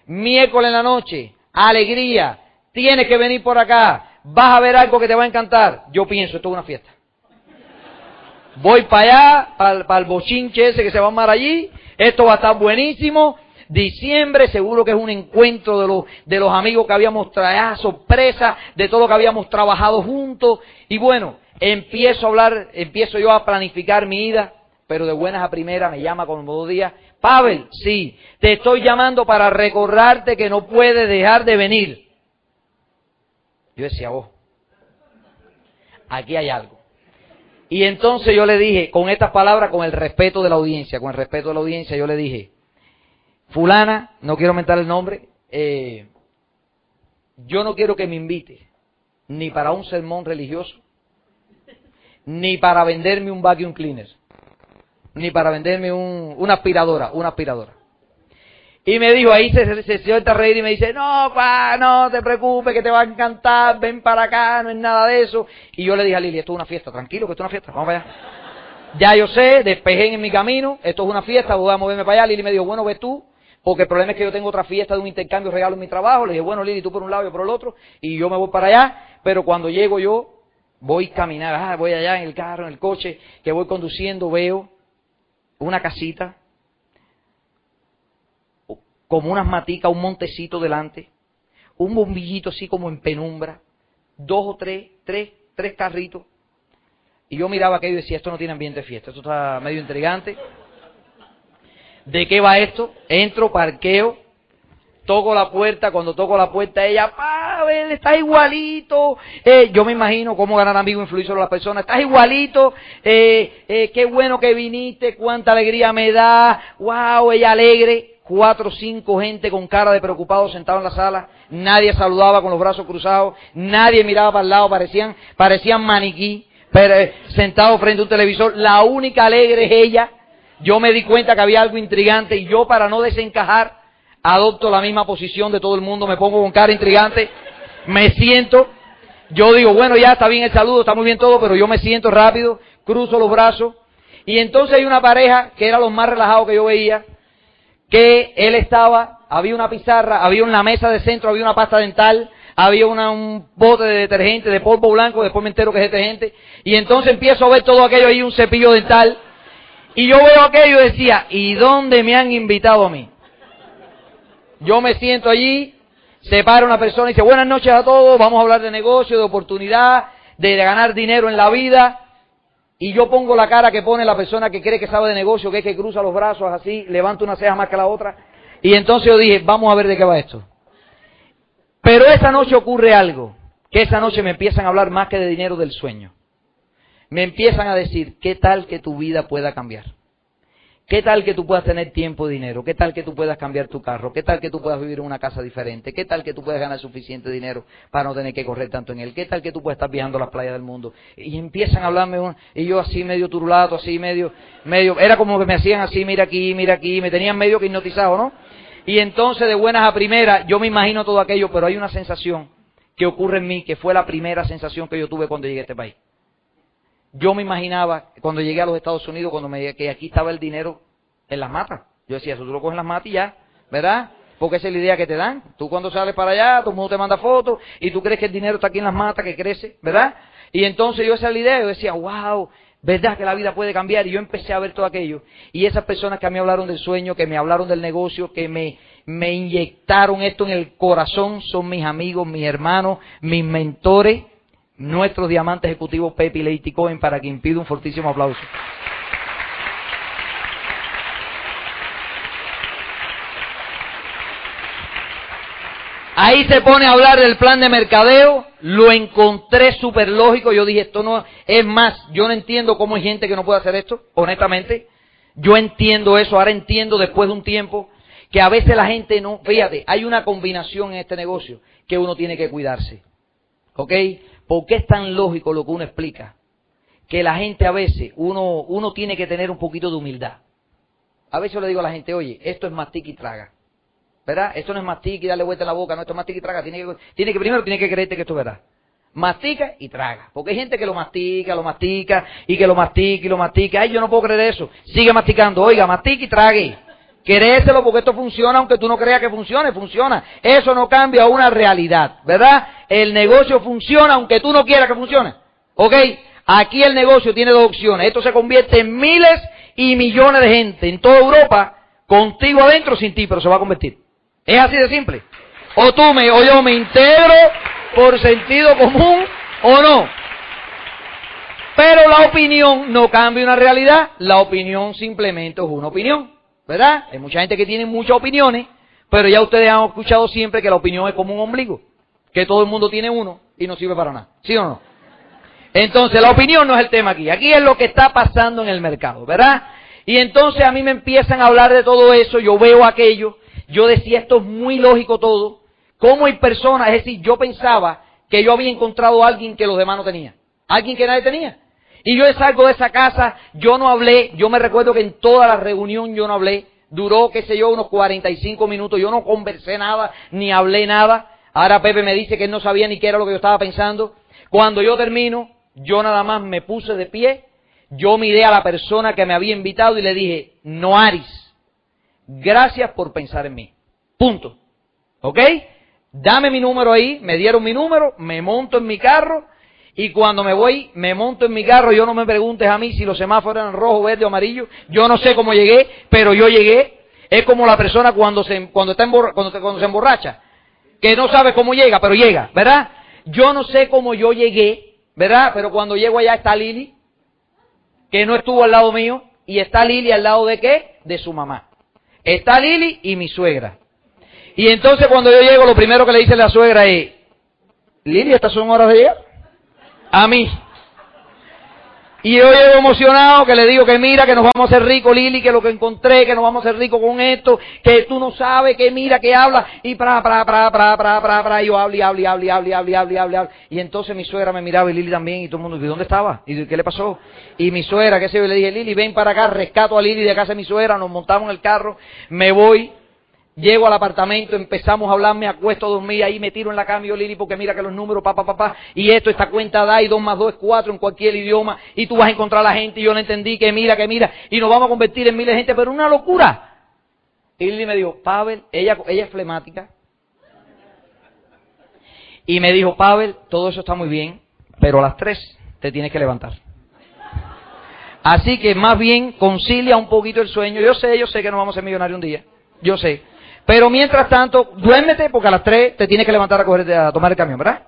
miércoles en la noche, alegría. Tienes que venir por acá. Vas a ver algo que te va a encantar. Yo pienso, esto es una fiesta. Voy para allá, para, el bochinche ese que se va a armar allí. Esto va a estar buenísimo. Diciembre, seguro que es un encuentro de los, de los amigos que habíamos traído, sorpresa, de todo lo que habíamos trabajado juntos. Y bueno, empiezo a hablar, empiezo yo a planificar mi ida, pero de buenas a primeras me llama con dos días. Pavel, sí, te estoy llamando para recordarte que no puedes dejar de venir. Yo decía, oh, aquí hay algo. Y entonces yo le dije, con estas palabras, con el respeto de la audiencia, con el respeto de la audiencia, yo le dije, fulana, no quiero aumentar el nombre, eh, yo no quiero que me invite ni para un sermón religioso, ni para venderme un vacuum cleaner, ni para venderme una aspiradora, una aspiradora. Y me dijo, ahí se, se, se a reír y me dice, no, pa, no te preocupes, que te va a encantar, ven para acá, no es nada de eso. Y yo le dije a Lili, esto es una fiesta, tranquilo, que esto es una fiesta, vamos para allá. Ya yo sé, despejé en mi camino, esto es una fiesta, voy a moverme para allá. Lili me dijo, bueno, ves tú, porque el problema es que yo tengo otra fiesta de un intercambio regalo en mi trabajo. Le dije, bueno, Lili, tú por un lado, yo por el otro, y yo me voy para allá, pero cuando llego yo, voy a caminar, ah, voy allá en el carro, en el coche, que voy conduciendo, veo una casita, como unas maticas, un montecito delante, un bombillito así como en penumbra, dos o tres, tres, tres carritos. Y yo miraba aquello y decía, esto no tiene ambiente de fiesta, esto está medio intrigante. ¿De qué va esto? Entro, parqueo, toco la puerta, cuando toco la puerta ella, Pavel, estás igualito. Eh, yo me imagino cómo ganar amigos influir sobre las personas. Estás igualito, eh, eh, qué bueno que viniste, cuánta alegría me da, wow, ella alegre cuatro o cinco gente con cara de preocupado sentado en la sala, nadie saludaba con los brazos cruzados, nadie miraba para el lado, parecían, parecían maniquí, pero, eh, sentado frente a un televisor, la única alegre es ella, yo me di cuenta que había algo intrigante y yo para no desencajar adopto la misma posición de todo el mundo, me pongo con cara intrigante, me siento, yo digo, bueno, ya está bien el saludo, está muy bien todo, pero yo me siento rápido, cruzo los brazos, y entonces hay una pareja que era los más relajados que yo veía, que él estaba, había una pizarra, había una mesa de centro, había una pasta dental, había un bote de detergente, de polvo blanco, después me entero que es detergente, y entonces empiezo a ver todo aquello ahí, un cepillo dental, y yo veo aquello y decía, ¿y dónde me han invitado a mí? Yo me siento allí, se para una persona y dice, buenas noches a todos, vamos a hablar de negocio, de oportunidad, de ganar dinero en la vida, y yo pongo la cara que pone la persona que cree que sabe de negocio, que es que cruza los brazos así, levanta una ceja más que la otra, y entonces yo dije, vamos a ver de qué va esto. Pero esa noche ocurre algo, que esa noche me empiezan a hablar más que de dinero del sueño. Me empiezan a decir, ¿qué tal que tu vida pueda cambiar? ¿Qué tal que tú puedas tener tiempo y dinero? ¿Qué tal que tú puedas cambiar tu carro? ¿Qué tal que tú puedas vivir en una casa diferente? ¿Qué tal que tú puedas ganar suficiente dinero para no tener que correr tanto en él? ¿Qué tal que tú puedas estar viajando a las playas del mundo? Y empiezan a hablarme, y yo así medio turulato, así medio, medio, era como que me hacían así, mira aquí, mira aquí, me tenían medio que hipnotizado, ¿no? Y entonces de buenas a primeras, yo me imagino todo aquello, pero hay una sensación que ocurre en mí, que fue la primera sensación que yo tuve cuando llegué a este país. Yo me imaginaba, cuando llegué a los Estados Unidos, cuando me que aquí estaba el dinero en las matas. Yo decía, eso tú lo coges en las matas y ya, ¿verdad? Porque esa es la idea que te dan. Tú cuando sales para allá, todo el mundo te manda fotos y tú crees que el dinero está aquí en las matas, que crece, ¿verdad? Y entonces yo esa es la idea, yo decía, wow, ¿Verdad que la vida puede cambiar? Y yo empecé a ver todo aquello. Y esas personas que a mí hablaron del sueño, que me hablaron del negocio, que me, me inyectaron esto en el corazón, son mis amigos, mis hermanos, mis mentores, nuestros diamantes ejecutivos Pepe Lady Cohen, para que impida un fortísimo aplauso. Ahí se pone a hablar del plan de mercadeo, lo encontré súper lógico, yo dije, esto no, es más, yo no entiendo cómo hay gente que no puede hacer esto, honestamente, yo entiendo eso, ahora entiendo después de un tiempo que a veces la gente no, fíjate, hay una combinación en este negocio que uno tiene que cuidarse, ¿ok? Porque es tan lógico lo que uno explica, que la gente a veces, uno, uno tiene que tener un poquito de humildad. A veces le digo a la gente, oye, esto es mastica y traga. ¿Verdad? Esto no es mastica y darle vuelta en la boca, no, esto es mastica y traga. Tiene que, tiene que primero tiene que creerte que esto es verdad. Mastica y traga. Porque hay gente que lo mastica, lo mastica, y que lo mastica y lo mastica. Ay, yo no puedo creer eso. Sigue masticando. Oiga, mastica y trague. Créeselo porque esto funciona aunque tú no creas que funcione, funciona. Eso no cambia una realidad, ¿verdad? El negocio funciona aunque tú no quieras que funcione. ¿Ok? Aquí el negocio tiene dos opciones. Esto se convierte en miles y millones de gente en toda Europa, contigo adentro, sin ti, pero se va a convertir. Es así de simple. O tú me, o yo me integro por sentido común o no. Pero la opinión no cambia una realidad, la opinión simplemente es una opinión, ¿verdad? Hay mucha gente que tiene muchas opiniones, pero ya ustedes han escuchado siempre que la opinión es como un ombligo, que todo el mundo tiene uno y no sirve para nada, ¿sí o no? Entonces la opinión no es el tema aquí, aquí es lo que está pasando en el mercado, ¿verdad? Y entonces a mí me empiezan a hablar de todo eso, yo veo aquello, yo decía, esto es muy lógico todo. ¿Cómo hay personas? Es decir, yo pensaba que yo había encontrado a alguien que los demás no tenían. Alguien que nadie tenía. Y yo salgo de esa casa, yo no hablé, yo me recuerdo que en toda la reunión yo no hablé. Duró, qué sé yo, unos 45 minutos, yo no conversé nada, ni hablé nada. Ahora Pepe me dice que él no sabía ni qué era lo que yo estaba pensando. Cuando yo termino, yo nada más me puse de pie, yo miré a la persona que me había invitado y le dije, Noaris, gracias por pensar en mí. Punto. ¿Ok? Dame mi número ahí, me dieron mi número, me monto en mi carro y cuando me voy, me monto en mi carro, yo no me preguntes a mí si los semáforos eran rojo, verde o amarillo, yo no sé cómo llegué, pero yo llegué. Es como la persona cuando se, cuando está cuando, cuando se emborracha, que no sabe cómo llega, pero llega, ¿verdad? Yo no sé cómo yo llegué, ¿verdad? Pero cuando llego allá está Lili, que no estuvo al lado mío, y está Lili al lado de qué? De su mamá. Está Lili y mi suegra. Y entonces cuando yo llego, lo primero que le dice la suegra es, Lili, ¿estas son horas de llegar? A mí. Y yo llego emocionado que le digo que mira que nos vamos a hacer ricos, Lili, que lo que encontré, que nos vamos a hacer ricos con esto, que tú no sabes, que mira, que habla, y pra, pra, pra, pra, pra, pra, pra, y yo hablo y hablo y hablo y hablo y hablo y hablo, y entonces mi suegra me miraba y Lili también, y todo el mundo, ¿y dónde estaba? ¿Y qué le pasó? Y mi suegra, qué sé yo, le dije, Lili, ven para acá, rescato a Lili de casa de mi suegra, nos montamos en el carro, me voy, Llego al apartamento, empezamos a hablar, me acuesto a dormir, ahí me tiro en la cama y yo, Lili, porque mira que los números, papá, papá, y esto, esta cuenta da, y dos más dos es cuatro en cualquier idioma, y tú vas a encontrar a la gente, y yo no entendí, que mira, que mira, y nos vamos a convertir en miles de gente, pero una locura. Y Lili me dijo, Pavel, ella, ella es flemática. Y me dijo, Pavel, todo eso está muy bien, pero a las tres te tienes que levantar. Así que más bien concilia un poquito el sueño. Yo sé, yo sé que no vamos a ser millonarios un día. Yo sé. Pero mientras tanto, duérmete porque a las tres te tienes que levantar a, coger, a tomar el camión, ¿verdad?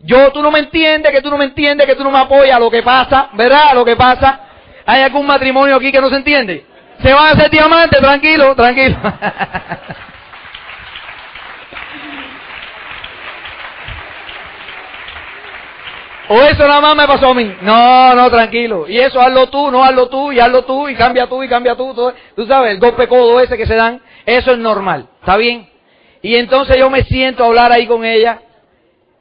Yo, tú no me entiendes, que tú no me entiendes, que tú no me apoyas lo que pasa, ¿verdad? Lo que pasa. ¿Hay algún matrimonio aquí que no se entiende? Se van a hacer diamantes, tranquilo, tranquilo. O eso nada más me pasó a mí. No, no, tranquilo. Y eso hazlo tú, no hazlo tú, y hazlo tú, y cambia tú, y cambia tú. Todo. Tú sabes, el golpe codo ese que se dan, eso es normal. ¿Está bien? Y entonces yo me siento a hablar ahí con ella.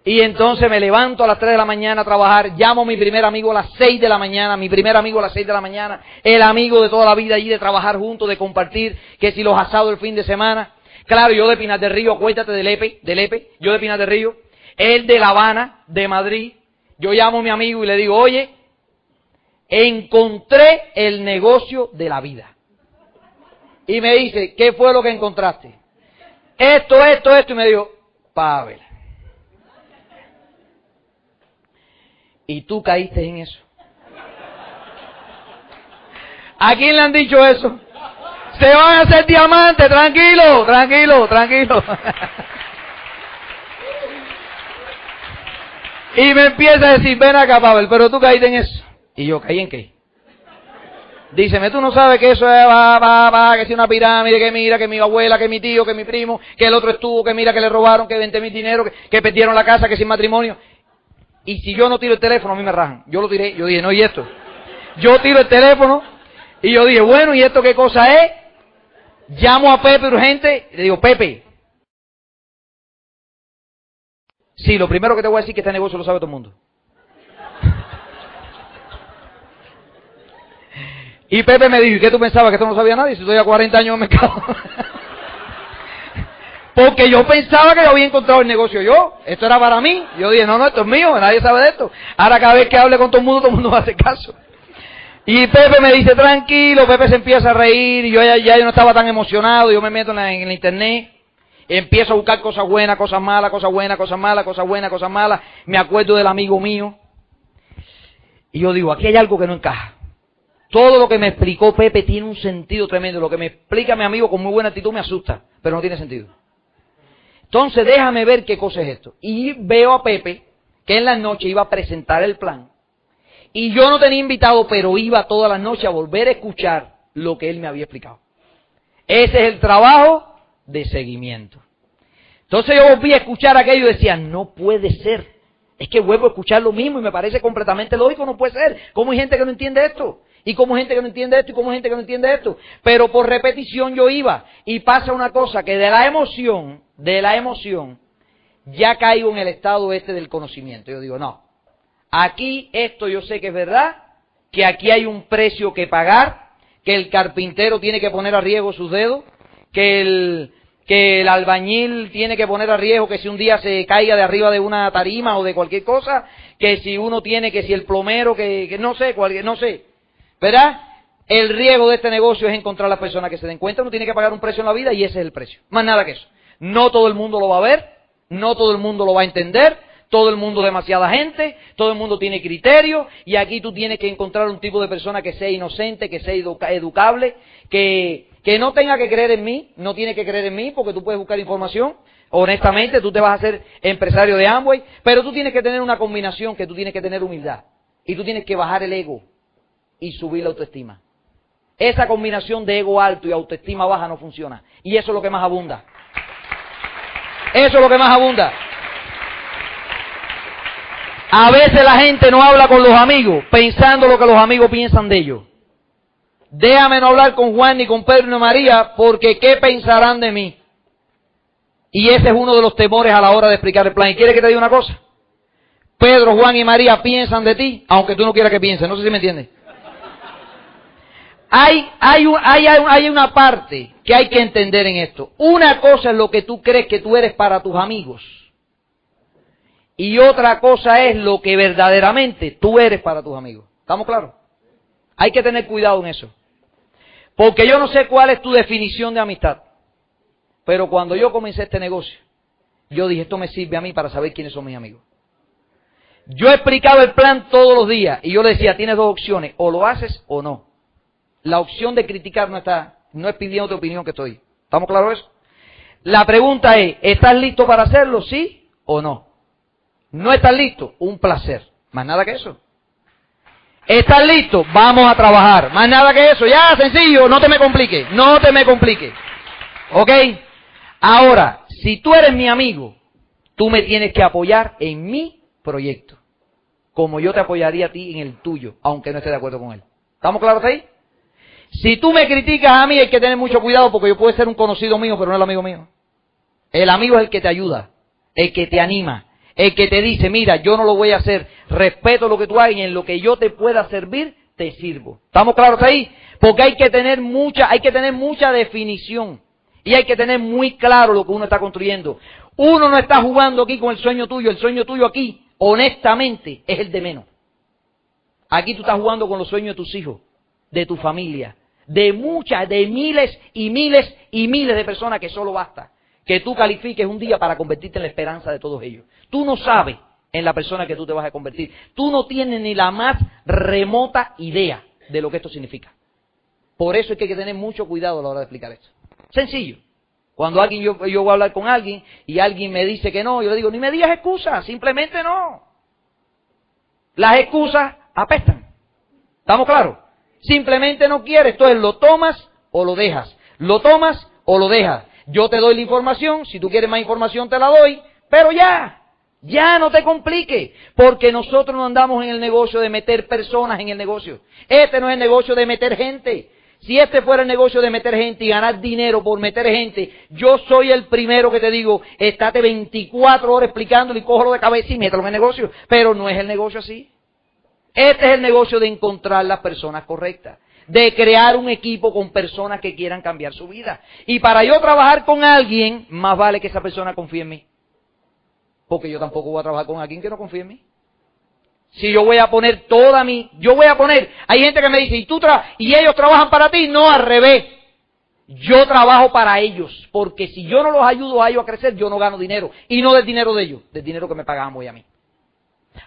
Y entonces me levanto a las 3 de la mañana a trabajar, llamo a mi primer amigo a las 6 de la mañana, mi primer amigo a las 6 de la mañana, el amigo de toda la vida allí de trabajar juntos, de compartir, que si los asados el fin de semana. Claro, yo de Pinar del Río, acuérdate del Epe, del Epe, yo de Pinar del Río, él de La Habana, de Madrid, yo llamo a mi amigo y le digo, oye, encontré el negocio de la vida. Y me dice, ¿qué fue lo que encontraste? Esto, esto, esto. Y me dijo, Pavel. Y tú caíste en eso. ¿A quién le han dicho eso? Se van a hacer diamantes, tranquilo, tranquilo, tranquilo. Y me empieza a decir, ven acá, Pavel, pero tú caíste en eso. Y yo, ¿caí en qué? Díceme, tú no sabes que eso es, va, va, va, que es una pirámide, que mira, que mi abuela, que mi tío, que mi primo, que el otro estuvo, que mira, que le robaron, que 20 mil dinero, que, perdieron la casa, que sin matrimonio. Y si yo no tiro el teléfono, a mí me rajan. Yo lo tiré, yo dije, no, ¿y esto? Yo tiro el teléfono y yo dije, bueno, ¿y esto qué cosa es? Llamo a Pepe urgente y le digo, Pepe, Sí, lo primero que te voy a decir es que este negocio lo sabe todo el mundo. Y Pepe me dijo, ¿y qué tú pensabas? ¿Que esto no sabía nadie? Si estoy a 40 años en el mercado. Porque yo pensaba que yo había encontrado el negocio yo. Esto era para mí. Yo dije, no, no, esto es mío, nadie sabe de esto. Ahora cada vez que hable con todo el mundo, todo el mundo va a hacer caso. Y Pepe me dice, tranquilo, Pepe se empieza a reír, y yo ya, ya no estaba tan emocionado, yo me meto en, en el internet, Empiezo a buscar cosas buenas, cosas malas, cosas buenas, cosas malas, cosas buenas, cosas malas. Me acuerdo del amigo mío. Y yo digo, aquí hay algo que no encaja. Todo lo que me explicó Pepe tiene un sentido tremendo. Lo que me explica mi amigo con muy buena actitud me asusta, pero no tiene sentido. Entonces déjame ver qué cosa es esto. Y veo a Pepe que en la noche iba a presentar el plan. Y yo no tenía invitado, pero iba todas las noches a volver a escuchar lo que él me había explicado. Ese es el trabajo de seguimiento. Entonces yo volví a escuchar aquello y decía, no puede ser. Es que vuelvo a escuchar lo mismo y me parece completamente lógico, no puede ser. ¿Cómo hay gente que no entiende esto? ¿Y hay gente que no entiende esto? ¿Y hay gente que no entiende esto? Pero por repetición yo iba y pasa una cosa que de la emoción, de la emoción, ya caigo en el estado este del conocimiento. Yo digo, no, aquí esto yo sé que es verdad, que aquí hay un precio que pagar, que el carpintero tiene que poner a riesgo sus dedos, que el, que el albañil tiene que poner a riesgo que si un día se caiga de arriba de una tarima o de cualquier cosa, que si uno tiene, que si el plomero, que, no sé, cualquier, no sé, ¿verdad? El riesgo de este negocio es encontrar a las personas que se den cuenta, uno tiene que pagar un precio en la vida y ese es el precio, más nada que eso. No todo el mundo lo va a ver, no todo el mundo lo va a entender, todo el mundo demasiada gente, todo el mundo tiene criterio y aquí tú tienes que encontrar un tipo de persona que sea inocente, que sea educable, que, que no tenga que creer en mí, no tiene que creer en mí porque tú puedes buscar información. Honestamente, tú te vas a hacer empresario de Amway, pero tú tienes que tener una combinación que tú tienes que tener humildad. Y tú tienes que bajar el ego y subir la autoestima. Esa combinación de ego alto y autoestima baja no funciona. Y eso es lo que más abunda. Eso es lo que más abunda. A veces la gente no habla con los amigos pensando lo que los amigos piensan de ellos. Déjame no hablar con Juan ni con Pedro ni María, porque ¿qué pensarán de mí? Y ese es uno de los temores a la hora de explicar el plan. ¿Y quiere que te diga una cosa? Pedro, Juan y María piensan de ti, aunque tú no quieras que piensen. No sé si me entiendes. Hay, hay, hay, hay una parte que hay que entender en esto. Una cosa es lo que tú crees que tú eres para tus amigos. Y otra cosa es lo que verdaderamente tú eres para tus amigos. ¿Estamos claros? Hay que tener cuidado en eso. Porque yo no sé cuál es tu definición de amistad. Pero cuando yo comencé este negocio, yo dije, esto me sirve a mí para saber quiénes son mis amigos. Yo explicaba el plan todos los días y yo le decía, tienes dos opciones, o lo haces o no. La opción de criticar no está, no es pidiendo tu opinión que estoy. ¿Estamos claros eso? La pregunta es, ¿estás listo para hacerlo, sí o no? No estás listo, un placer. Más nada que eso. ¿Estás listo? Vamos a trabajar. Más nada que eso. Ya, sencillo, no te me complique. No te me complique. ¿Ok? Ahora, si tú eres mi amigo, tú me tienes que apoyar en mi proyecto. Como yo te apoyaría a ti en el tuyo, aunque no esté de acuerdo con él. ¿Estamos claros ahí? Si tú me criticas a mí, hay que tener mucho cuidado porque yo puedo ser un conocido mío, pero no el amigo mío. El amigo es el que te ayuda, el que te anima, el que te dice, mira, yo no lo voy a hacer, respeto lo que tú hagas y en lo que yo te pueda servir, te sirvo. ¿Estamos claros ahí? Porque hay que tener mucha, hay que tener mucha definición. Y hay que tener muy claro lo que uno está construyendo. Uno no está jugando aquí con el sueño tuyo, el sueño tuyo aquí, honestamente, es el de menos. Aquí tú estás jugando con los sueños de tus hijos, de tu familia, de muchas, de miles y miles y miles de personas que solo basta que tú califiques un día para convertirte en la esperanza de todos ellos. Tú no sabes en la persona que tú te vas a convertir. Tú no tienes ni la más remota idea de lo que esto significa. Por eso es que hay que tener mucho cuidado a la hora de explicar esto. Sencillo. Cuando alguien yo, yo voy a hablar con alguien y alguien me dice que no, yo le digo, ni me digas excusas, simplemente no. Las excusas apestan. ¿Estamos claros? Simplemente no quieres, entonces lo tomas o lo dejas. Lo tomas o lo dejas. Yo te doy la información, si tú quieres más información te la doy, pero ya, ya no te complique, porque nosotros no andamos en el negocio de meter personas en el negocio. Este no es el negocio de meter gente. Si este fuera el negocio de meter gente y ganar dinero por meter gente, yo soy el primero que te digo, estate 24 horas explicándole y cógelo de cabeza y mételo en el negocio. Pero no es el negocio así. Este es el negocio de encontrar las personas correctas de crear un equipo con personas que quieran cambiar su vida. Y para yo trabajar con alguien, más vale que esa persona confíe en mí. Porque yo tampoco voy a trabajar con alguien que no confíe en mí. Si yo voy a poner toda mi, yo voy a poner, hay gente que me dice, y tú y ellos trabajan para ti, no al revés. Yo trabajo para ellos, porque si yo no los ayudo a ellos a crecer, yo no gano dinero. Y no del dinero de ellos, del dinero que me pagaban hoy a mí.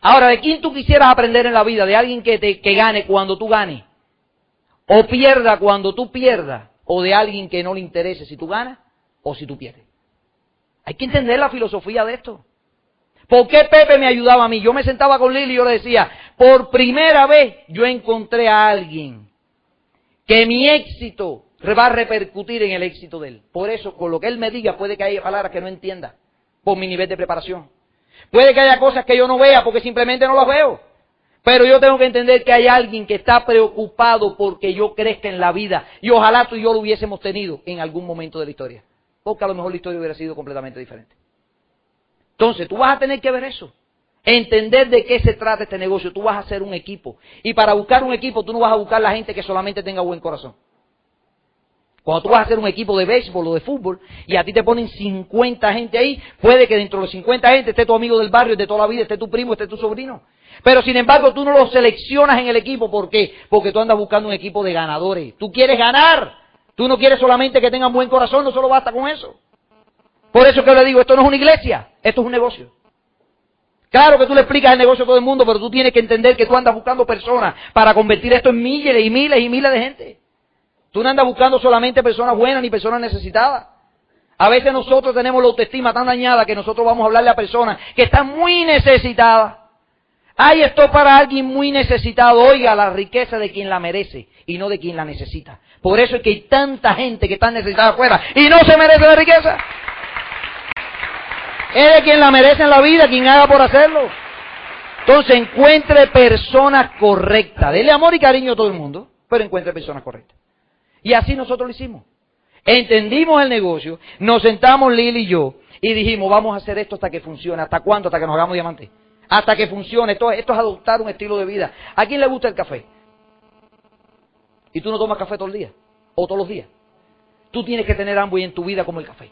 Ahora, ¿de quién tú quisieras aprender en la vida? De alguien que, te, que gane cuando tú ganes. O pierda cuando tú pierdas, o de alguien que no le interese si tú ganas o si tú pierdes. Hay que entender la filosofía de esto. ¿Por qué Pepe me ayudaba a mí? Yo me sentaba con Lili y yo le decía, por primera vez yo encontré a alguien que mi éxito va a repercutir en el éxito de él. Por eso, con lo que él me diga, puede que haya palabras que no entienda por mi nivel de preparación. Puede que haya cosas que yo no vea porque simplemente no las veo. Pero yo tengo que entender que hay alguien que está preocupado porque yo crezca en la vida. Y ojalá tú y yo lo hubiésemos tenido en algún momento de la historia. Porque a lo mejor la historia hubiera sido completamente diferente. Entonces, tú vas a tener que ver eso. Entender de qué se trata este negocio. Tú vas a hacer un equipo. Y para buscar un equipo, tú no vas a buscar la gente que solamente tenga buen corazón. Cuando tú vas a hacer un equipo de béisbol o de fútbol y a ti te ponen 50 gente ahí, puede que dentro de los 50 gente esté tu amigo del barrio, de toda la vida, esté tu primo, esté tu sobrino. Pero sin embargo tú no los seleccionas en el equipo. ¿Por qué? Porque tú andas buscando un equipo de ganadores. Tú quieres ganar. Tú no quieres solamente que tengan buen corazón, no solo basta con eso. Por eso que le digo, esto no es una iglesia, esto es un negocio. Claro que tú le explicas el negocio a todo el mundo, pero tú tienes que entender que tú andas buscando personas para convertir esto en miles y miles y miles de gente. Tú no andas buscando solamente personas buenas ni personas necesitadas. A veces nosotros tenemos la autoestima tan dañada que nosotros vamos a hablarle a personas que están muy necesitadas. Hay esto para alguien muy necesitado. Oiga la riqueza de quien la merece y no de quien la necesita. Por eso es que hay tanta gente que está necesitada afuera y no se merece la riqueza. Es de quien la merece en la vida, quien haga por hacerlo. Entonces encuentre personas correctas. Dele amor y cariño a todo el mundo, pero encuentre personas correctas. Y así nosotros lo hicimos. Entendimos el negocio, nos sentamos Lili y yo y dijimos, vamos a hacer esto hasta que funcione. ¿Hasta cuándo? Hasta que nos hagamos diamantes hasta que funcione. Esto, esto es adoptar un estilo de vida. ¿A quién le gusta el café? Y tú no tomas café todo el día o todos los días. Tú tienes que tener ambos en tu vida como el café.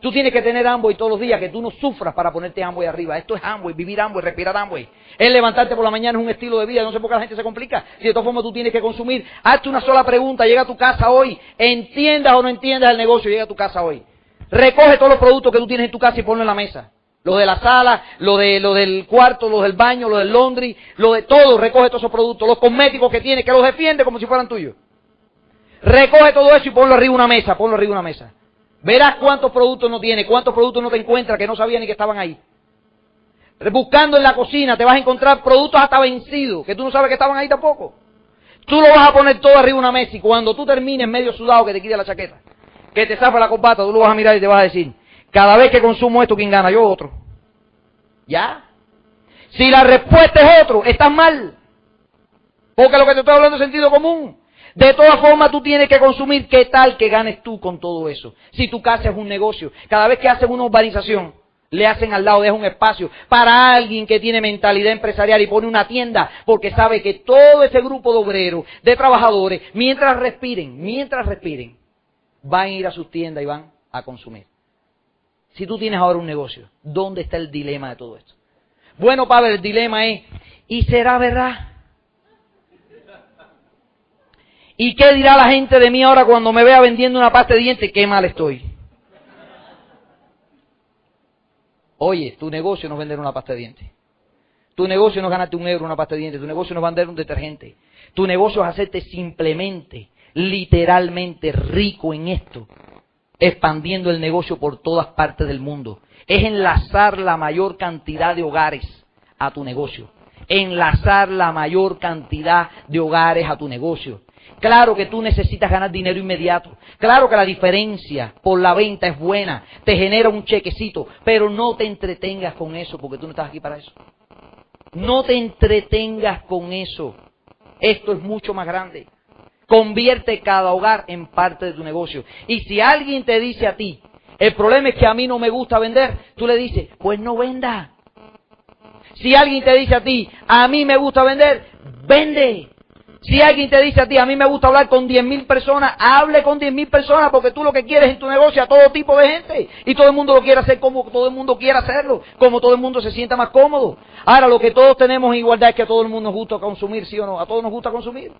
Tú tienes que tener Amway todos los días, que tú no sufras para ponerte Amway arriba. Esto es Amway, vivir Amway, respirar Amway. Es levantarte por la mañana, es un estilo de vida. No sé por qué la gente se complica. Si de todas formas tú tienes que consumir, hazte una sola pregunta. Llega a tu casa hoy, entiendas o no entiendas el negocio, llega a tu casa hoy. Recoge todos los productos que tú tienes en tu casa y ponlo en la mesa. Lo de la sala, lo, de, lo del cuarto, lo del baño, lo del laundry, lo de todo. Recoge todos esos productos. Los cosméticos que tienes, que los defiende como si fueran tuyos. Recoge todo eso y ponlo arriba una mesa, ponlo arriba una mesa. Verás cuántos productos no tiene, cuántos productos no te encuentras que no sabías ni que estaban ahí. Buscando en la cocina te vas a encontrar productos hasta vencidos, que tú no sabes que estaban ahí tampoco. Tú lo vas a poner todo arriba de una mesa y cuando tú termines medio sudado que te quite la chaqueta, que te zafa la corbata, tú lo vas a mirar y te vas a decir, cada vez que consumo esto, ¿quién gana? Yo otro. ¿Ya? Si la respuesta es otro, estás mal. Porque lo que te estoy hablando es sentido común. De todas formas, tú tienes que consumir qué tal que ganes tú con todo eso. Si tu casa es un negocio, cada vez que haces una urbanización, le hacen al lado, deja un espacio para alguien que tiene mentalidad empresarial y pone una tienda, porque sabe que todo ese grupo de obreros, de trabajadores, mientras respiren, mientras respiren, van a ir a sus tiendas y van a consumir. Si tú tienes ahora un negocio, ¿dónde está el dilema de todo esto? Bueno, Pablo, el dilema es, ¿y será verdad? ¿Y qué dirá la gente de mí ahora cuando me vea vendiendo una pasta de dientes? Qué mal estoy. Oye, tu negocio no es vender una pasta de dientes. Tu negocio no es ganarte un euro una pasta de dientes. Tu negocio no es vender un detergente. Tu negocio es hacerte simplemente, literalmente rico en esto. Expandiendo el negocio por todas partes del mundo. Es enlazar la mayor cantidad de hogares a tu negocio. Enlazar la mayor cantidad de hogares a tu negocio. Claro que tú necesitas ganar dinero inmediato. Claro que la diferencia por la venta es buena. Te genera un chequecito. Pero no te entretengas con eso porque tú no estás aquí para eso. No te entretengas con eso. Esto es mucho más grande. Convierte cada hogar en parte de tu negocio. Y si alguien te dice a ti, el problema es que a mí no me gusta vender, tú le dices, pues no venda. Si alguien te dice a ti, a mí me gusta vender, vende. Si alguien te dice a ti, a mí me gusta hablar con 10.000 personas, hable con 10.000 personas porque tú lo que quieres en tu negocio a todo tipo de gente. Y todo el mundo lo quiere hacer como todo el mundo quiere hacerlo, como todo el mundo se sienta más cómodo. Ahora, lo que todos tenemos en igualdad es que a todo el mundo nos gusta consumir, ¿sí o no? A todos nos gusta consumir.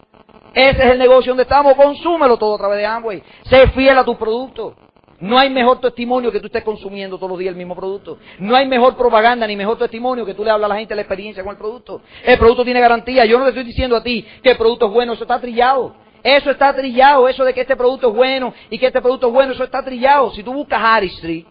Ese es el negocio donde estamos, consúmelo todo a través de Amway. Sé fiel a tus productos. No hay mejor testimonio que tú estés consumiendo todos los días el mismo producto. No hay mejor propaganda ni mejor testimonio que tú le hablas a la gente de la experiencia con el producto. El producto tiene garantía. Yo no te estoy diciendo a ti que el producto es bueno, eso está trillado. Eso está trillado, eso de que este producto es bueno y que este producto es bueno, eso está trillado. Si tú buscas Harry Street,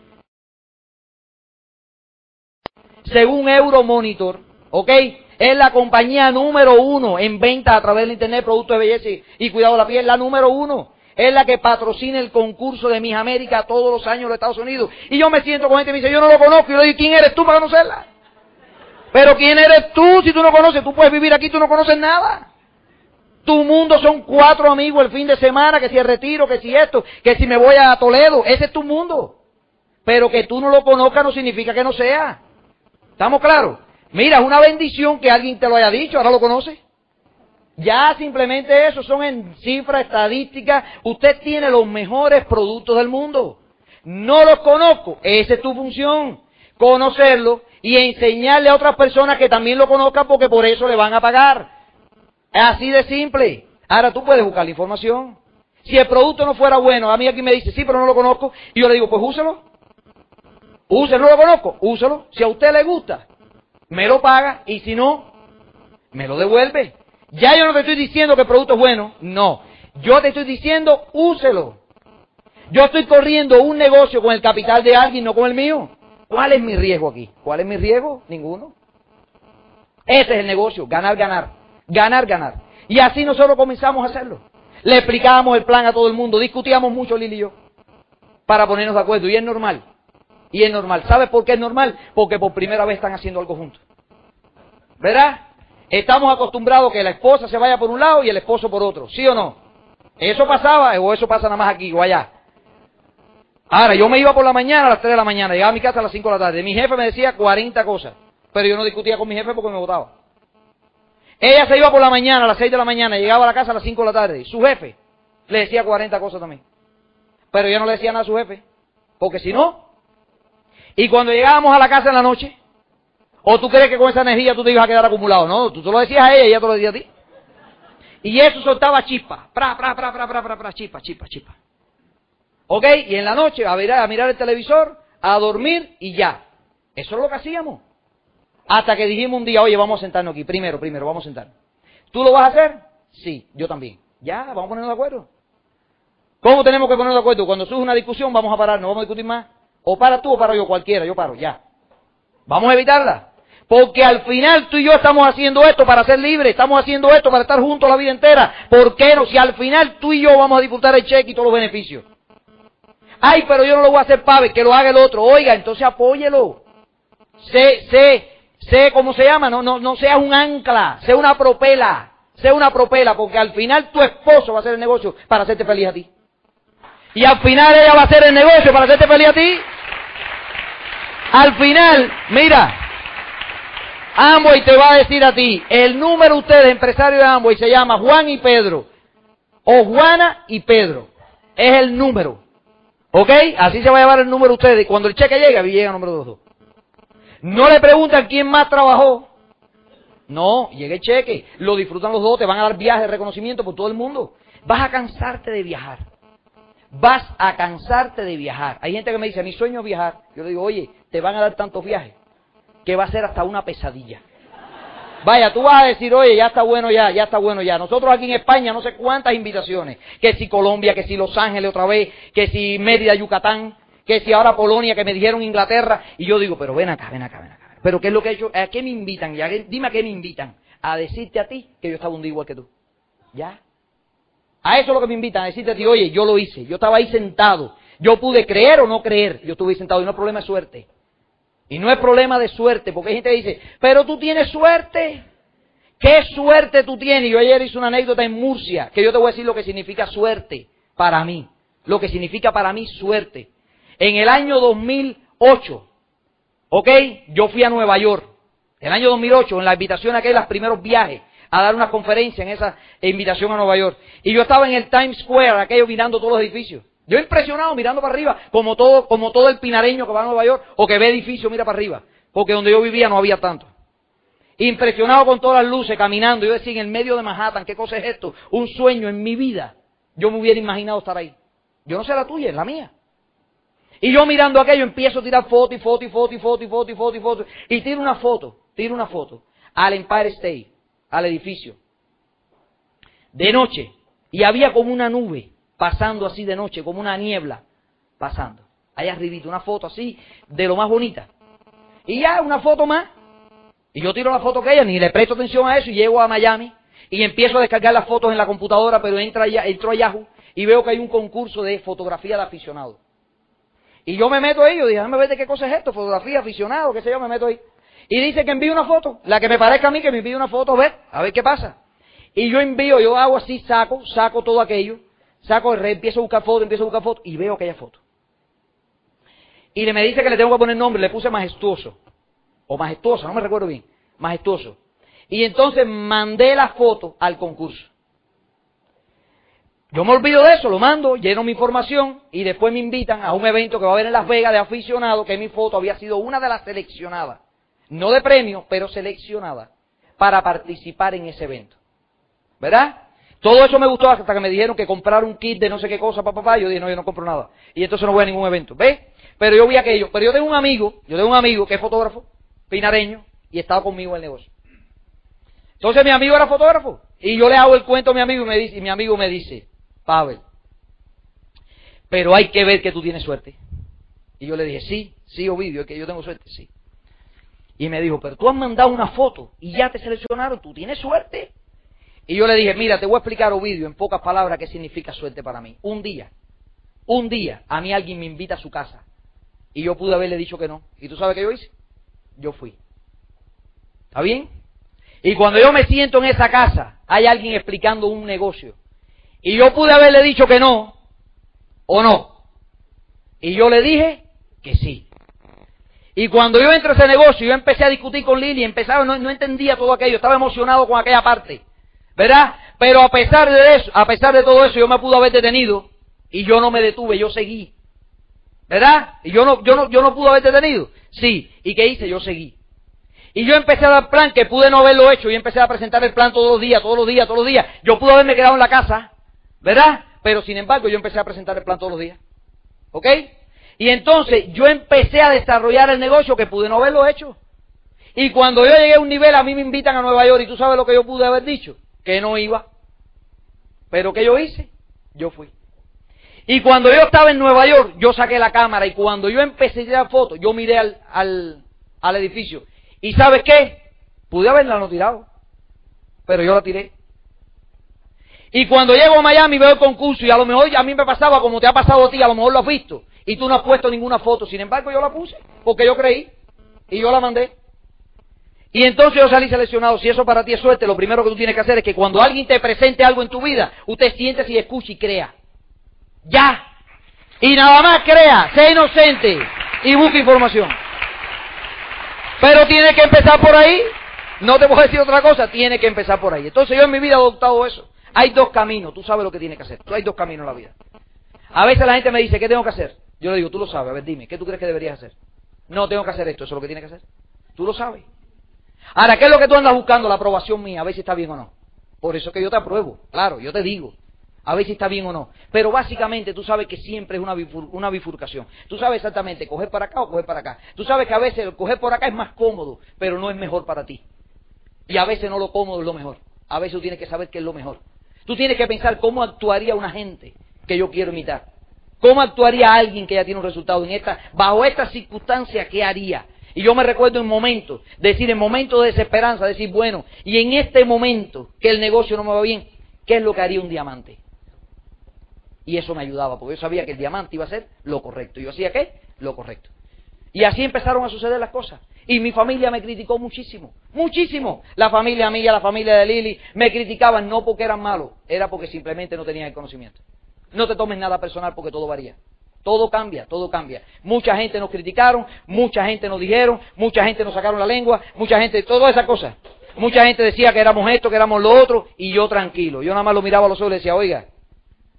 según Euromonitor, ¿ok? Es la compañía número uno en venta a través del Internet de productos de belleza y cuidado de la piel, la número uno es la que patrocina el concurso de Mis América todos los años en los Estados Unidos. Y yo me siento con gente que me dice, yo no lo conozco. Y yo le digo, ¿quién eres tú para conocerla? Pero ¿quién eres tú si tú no conoces? Tú puedes vivir aquí, tú no conoces nada. Tu mundo son cuatro amigos el fin de semana, que si el retiro, que si esto, que si me voy a Toledo. Ese es tu mundo. Pero que tú no lo conozcas no significa que no sea. ¿Estamos claros? Mira, es una bendición que alguien te lo haya dicho, ahora lo conoces. Ya simplemente eso son en cifras estadísticas. Usted tiene los mejores productos del mundo. No los conozco. Esa es tu función. Conocerlo y enseñarle a otras personas que también lo conozcan porque por eso le van a pagar. Así de simple. Ahora tú puedes buscar la información. Si el producto no fuera bueno, a mí aquí me dice, sí, pero no lo conozco. Y yo le digo, pues úselo. Úselo, no lo conozco. Úselo. Si a usted le gusta, me lo paga. Y si no, me lo devuelve. Ya yo no te estoy diciendo que el producto es bueno, no. Yo te estoy diciendo, úselo. Yo estoy corriendo un negocio con el capital de alguien, no con el mío. ¿Cuál es mi riesgo aquí? ¿Cuál es mi riesgo? Ninguno. Ese es el negocio, ganar, ganar. Ganar, ganar. Y así nosotros comenzamos a hacerlo. Le explicábamos el plan a todo el mundo, discutíamos mucho Lili y yo, para ponernos de acuerdo. Y es normal. Y es normal. ¿Sabes por qué es normal? Porque por primera vez están haciendo algo juntos. ¿Verdad? Estamos acostumbrados que la esposa se vaya por un lado y el esposo por otro, ¿sí o no? Eso pasaba o eso pasa nada más aquí o allá. Ahora, yo me iba por la mañana a las 3 de la mañana, llegaba a mi casa a las 5 de la tarde. Mi jefe me decía 40 cosas, pero yo no discutía con mi jefe porque me votaba. Ella se iba por la mañana a las 6 de la mañana, llegaba a la casa a las 5 de la tarde. Su jefe le decía 40 cosas también. Pero yo no le decía nada a su jefe, porque si no, Y cuando llegábamos a la casa en la noche, ¿o tú crees que con esa energía tú te ibas a quedar acumulado? No, tú te lo decías a ella y ella te lo decía a ti. Y eso soltaba chispa, pra, pra, pra, pra, pra, pra, pra, chispa, chispa, chispa. ¿Ok? Y en la noche a mirar, a mirar el televisor, a dormir y ya. Eso es lo que hacíamos. Hasta que dijimos un día, oye, vamos a sentarnos aquí. Primero, primero, vamos a sentarnos. ¿Tú lo vas a hacer? Sí, yo también. Ya, vamos a ponernos de acuerdo. ¿Cómo tenemos que ponernos de acuerdo? Cuando surge una discusión, vamos a parar, no vamos a discutir más. O para tú o para yo, cualquiera, yo paro, ya. Vamos a evitarla. Porque al final tú y yo estamos haciendo esto para ser libres, estamos haciendo esto para estar juntos la vida entera. ¿Por qué no? Si al final tú y yo vamos a disfrutar el cheque y todos los beneficios. Ay, pero yo no lo voy a hacer para que lo haga el otro. Oiga, entonces apóyelo. Sé, sé, sé cómo se llama, no, no, no seas un ancla, sé una propela, sé una propela, porque al final tu esposo va a hacer el negocio para hacerte feliz a ti. Y al final ella va a hacer el negocio para hacerte feliz a ti. Al final, mira, Amway te va a decir a ti, el número ustedes, empresario de Amway, se llama Juan y Pedro. O Juana y Pedro. Es el número. ¿Ok? Así se va a llevar el número ustedes. Cuando el cheque llega, llega el número dos. No le preguntan quién más trabajó. No, llega el cheque. Lo disfrutan los dos, te van a dar viajes de reconocimiento por todo el mundo. Vas a cansarte de viajar. Vas a cansarte de viajar. Hay gente que me dice, mi sueño es viajar. Yo le digo, oye, te van a dar tantos viajes que va a ser hasta una pesadilla. Vaya, tú vas a decir, oye, ya está bueno ya, ya está bueno ya. Nosotros aquí en España no sé cuántas invitaciones. Que si Colombia, que si Los Ángeles otra vez, que si Mérida, Yucatán, que si ahora Polonia, que me dijeron Inglaterra. Y yo digo, pero ven acá, ven acá, ven acá. Pero ¿qué es lo que he hecho? ¿A qué me invitan? Ya, dime a qué me invitan. A decirte a ti que yo estaba un día igual que tú. ¿Ya? A eso es lo que me invitan, a decirte a ti, oye, yo lo hice. Yo estaba ahí sentado. Yo pude creer o no creer. Yo estuve ahí sentado y no es problema de suerte. Y no es problema de suerte, porque hay gente que dice, pero tú tienes suerte. ¿Qué suerte tú tienes? Yo ayer hice una anécdota en Murcia, que yo te voy a decir lo que significa suerte para mí. Lo que significa para mí suerte. En el año 2008, ¿ok? Yo fui a Nueva York. El año 2008, en la invitación aquella, los primeros viajes, a dar una conferencia en esa invitación a Nueva York. Y yo estaba en el Times Square, aquello mirando todos los edificios. Yo impresionado mirando para arriba, como todo, como todo el pinareño que va a Nueva York o que ve edificio mira para arriba, porque donde yo vivía no había tanto. Impresionado con todas las luces, caminando, yo decía en el medio de Manhattan, ¿qué cosa es esto? Un sueño en mi vida. Yo me hubiera imaginado estar ahí. Yo no sé la tuya, es la mía. Y yo mirando aquello empiezo a tirar foto y foto y foto y foto y foto y foto y foto. Y tiro una foto, tiro una foto al Empire State, al edificio. De noche. Y había como una nube pasando así de noche, como una niebla, pasando. Ahí arribito, una foto así, de lo más bonita. Y ya, una foto más. Y yo tiro la foto que ella, ni le presto atención a eso, y llego a Miami, y empiezo a descargar las fotos en la computadora, pero entra, entro a Yahoo, y veo que hay un concurso de fotografía de aficionado. Y yo me meto ahí, yo dije, déjame ver de qué cosa es esto, fotografía aficionado, qué sé yo, me meto ahí. Y dice que envíe una foto, la que me parezca a mí, que me envíe una foto, a ver, a ver qué pasa. Y yo envío, yo hago así, saco, saco todo aquello, Saco el empiezo a buscar fotos, empiezo a buscar fotos y veo aquella foto. Y le me dice que le tengo que poner nombre, le puse majestuoso. O majestuosa, no me recuerdo bien. Majestuoso. Y entonces mandé la foto al concurso. Yo me olvido de eso, lo mando, lleno mi información y después me invitan a un evento que va a haber en Las Vegas de aficionados, que mi foto había sido una de las seleccionadas. No de premio, pero seleccionada para participar en ese evento. ¿Verdad? Todo eso me gustó hasta que me dijeron que comprar un kit de no sé qué cosa, papá, papá. Yo dije, no, yo no compro nada. Y entonces no voy a ningún evento. ¿Ves? Pero yo vi aquello. Pero yo tengo un amigo, yo tengo un amigo que es fotógrafo, pinareño, y estaba conmigo en el negocio. Entonces mi amigo era fotógrafo. Y yo le hago el cuento a mi amigo y, me dice, y mi amigo me dice, Pavel, pero hay que ver que tú tienes suerte. Y yo le dije, sí, sí, Ovidio, es que yo tengo suerte, sí. Y me dijo, pero tú has mandado una foto y ya te seleccionaron, tú tienes suerte. Y yo le dije, mira, te voy a explicar, Ovidio, en pocas palabras, qué significa suerte para mí. Un día, un día, a mí alguien me invita a su casa. Y yo pude haberle dicho que no. ¿Y tú sabes qué yo hice? Yo fui. ¿Está bien? Y cuando yo me siento en esa casa, hay alguien explicando un negocio. Y yo pude haberle dicho que no, o no. Y yo le dije que sí. Y cuando yo entro a ese negocio, yo empecé a discutir con Lili, empezaba, no, no entendía todo aquello, estaba emocionado con aquella parte. ¿Verdad? Pero a pesar de eso, a pesar de todo eso, yo me pude haber detenido y yo no me detuve, yo seguí. ¿Verdad? Y yo no, yo no, yo no pude haber detenido. Sí. ¿Y qué hice? Yo seguí. Y yo empecé a dar plan que pude no haberlo hecho y empecé a presentar el plan todos los días, todos los días, todos los días. Yo pude haberme quedado en la casa, ¿verdad? Pero sin embargo yo empecé a presentar el plan todos los días. ¿Ok? Y entonces yo empecé a desarrollar el negocio que pude no haberlo hecho. Y cuando yo llegué a un nivel, a mí me invitan a Nueva York y tú sabes lo que yo pude haber dicho, que no iba. Pero ¿qué yo hice? Yo fui. Y cuando yo estaba en Nueva York, yo saqué la cámara y cuando yo empecé a tirar fotos, yo miré al, al, al edificio. ¿Y sabes qué? Pude haberla no tirado, pero yo la tiré. Y cuando llego a Miami veo el concurso y a lo mejor a mí me pasaba como te ha pasado a ti, a lo mejor lo has visto y tú no has puesto ninguna foto. Sin embargo yo la puse porque yo creí y yo la mandé. Y entonces yo salí seleccionado. Si eso para ti es suerte, lo primero que tú tienes que hacer es que cuando alguien te presente algo en tu vida, usted siente y escuche y crea. Ya. Y nada más crea, sé inocente y busque información. Pero tiene que empezar por ahí. No te puedo decir otra cosa, tiene que empezar por ahí. Entonces yo en mi vida he adoptado eso. Hay dos caminos, tú sabes lo que tienes que hacer. Tú hay dos caminos en la vida. A veces la gente me dice, ¿qué tengo que hacer? Yo le digo, tú lo sabes, a ver, dime, ¿qué tú crees que deberías hacer? No, tengo que hacer esto, eso es lo que tienes que hacer. Tú lo sabes. Ahora, ¿qué es lo que tú andas buscando? La aprobación mía, a ver si está bien o no. Por eso que yo te apruebo, claro, yo te digo a ver si está bien o no. Pero básicamente tú sabes que siempre es una, una bifurcación. Tú sabes exactamente coger para acá o coger para acá. Tú sabes que a veces coger por acá es más cómodo, pero no es mejor para ti. Y a veces no lo cómodo es lo mejor. A veces tú tienes que saber qué es lo mejor. Tú tienes que pensar cómo actuaría una gente que yo quiero imitar. ¿Cómo actuaría alguien que ya tiene un resultado en esta, bajo estas circunstancias, qué haría? Y yo me recuerdo en momentos, decir, en momentos de desesperanza, decir, bueno, y en este momento que el negocio no me va bien, ¿qué es lo que haría un diamante? Y eso me ayudaba, porque yo sabía que el diamante iba a ser lo correcto. Y yo hacía qué? Lo correcto. Y así empezaron a suceder las cosas. Y mi familia me criticó muchísimo, muchísimo. La familia mía, la familia de Lili, me criticaban no porque eran malos, era porque simplemente no tenían el conocimiento. No te tomes nada personal porque todo varía. Todo cambia, todo cambia. Mucha gente nos criticaron, mucha gente nos dijeron, mucha gente nos sacaron la lengua, mucha gente, todas esas cosas. Mucha gente decía que éramos esto, que éramos lo otro, y yo tranquilo. Yo nada más lo miraba a los ojos y le decía, oiga,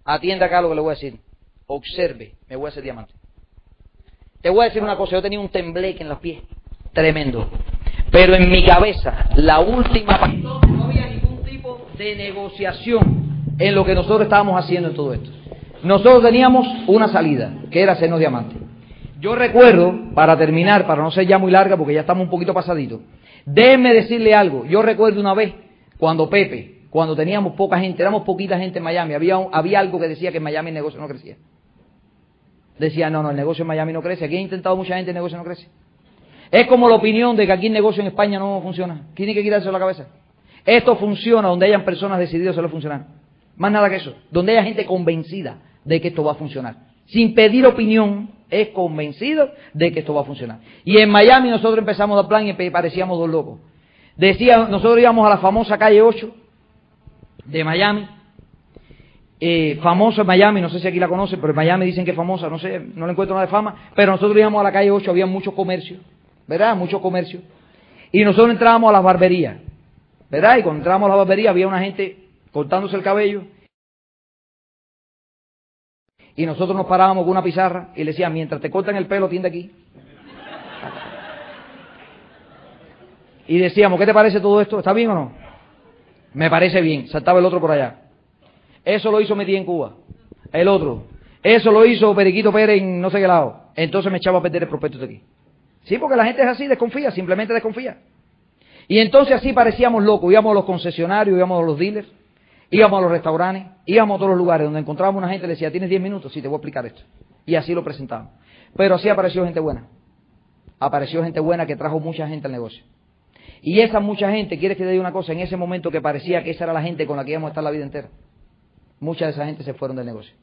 Atienda acá lo que le voy a decir. Observe, me voy a hacer diamante. Te voy a decir una cosa, yo tenía un tembleque en los pies, tremendo. Pero en mi cabeza, la última no había ningún tipo de negociación en lo que nosotros estábamos haciendo en todo esto. Nosotros teníamos una salida, que era hacernos diamante. Yo recuerdo, para terminar, para no ser ya muy larga, porque ya estamos un poquito pasaditos, déjenme decirle algo. Yo recuerdo una vez, cuando Pepe, cuando teníamos poca gente, éramos poquita gente en Miami, había, había algo que decía que en Miami el negocio no crecía. Decía, no, no, el negocio en Miami no crece. Aquí ha intentado mucha gente, el negocio no crece. Es como la opinión de que aquí el negocio en España no funciona. Tiene que quitarse la cabeza. Esto funciona donde hayan personas decididas a funcionar. Más nada que eso. Donde haya gente convencida de que esto va a funcionar. Sin pedir opinión, es convencido de que esto va a funcionar. Y en Miami nosotros empezamos a dar plan y parecíamos dos locos. Decía, nosotros íbamos a la famosa calle 8 de Miami, eh, famoso en Miami, no sé si aquí la conocen, pero en Miami dicen que es famosa, no sé, no le encuentro nada de fama, pero nosotros íbamos a la calle 8, había mucho comercio, ¿verdad? Mucho comercio. Y nosotros entrábamos a las barberías, ¿verdad? Y cuando entrábamos a la barbería había una gente cortándose el cabello. Y nosotros nos parábamos con una pizarra y le decían, mientras te cortan el pelo, tiende aquí. Y decíamos, ¿qué te parece todo esto? ¿Está bien o no? Me parece bien. Saltaba el otro por allá. Eso lo hizo Metí en Cuba. El otro. Eso lo hizo Periquito Pérez en no sé qué lado. Entonces me echaba a perder el prospecto de aquí. Sí, porque la gente es así, desconfía, simplemente desconfía. Y entonces así parecíamos locos. Íbamos a los concesionarios, íbamos a los dealers, íbamos a los restaurantes, íbamos a todos los lugares donde encontrábamos una gente le decía, tienes 10 minutos, sí, te voy a explicar esto. Y así lo presentábamos. Pero así apareció gente buena. Apareció gente buena que trajo mucha gente al negocio. Y esa mucha gente, ¿quieres que te diga una cosa? En ese momento que parecía que esa era la gente con la que íbamos a estar la vida entera, mucha de esa gente se fueron del negocio.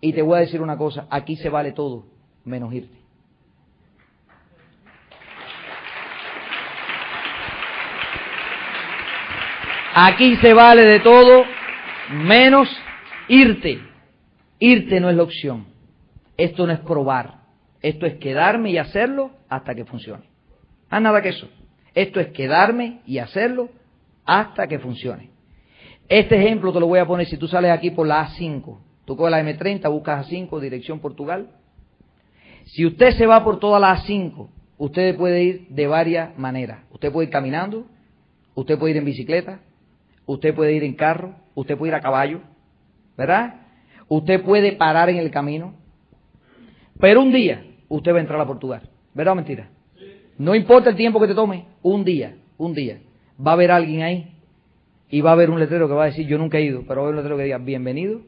Y te voy a decir una cosa, aquí se vale todo, menos irte. Aquí se vale de todo, menos irte. Irte no es la opción. Esto no es probar. Esto es quedarme y hacerlo hasta que funcione. Más nada que eso. Esto es quedarme y hacerlo hasta que funcione. Este ejemplo te lo voy a poner si tú sales aquí por la A5. Tú coges la M30, buscas A5, dirección Portugal, Si usted se va por todas las cinco, usted puede ir de varias maneras. Usted puede ir caminando, usted puede ir en bicicleta, usted puede ir en carro, usted puede ir a caballo, ¿verdad? Usted puede parar en el camino, pero un día usted va a entrar a Portugal. ¿Verdad o mentira? No importa el tiempo que te tome, un día, un día. Va a haber alguien ahí y va a haber un letrero que va a decir, yo nunca he ido, pero va a haber un letrero que diga, bienvenido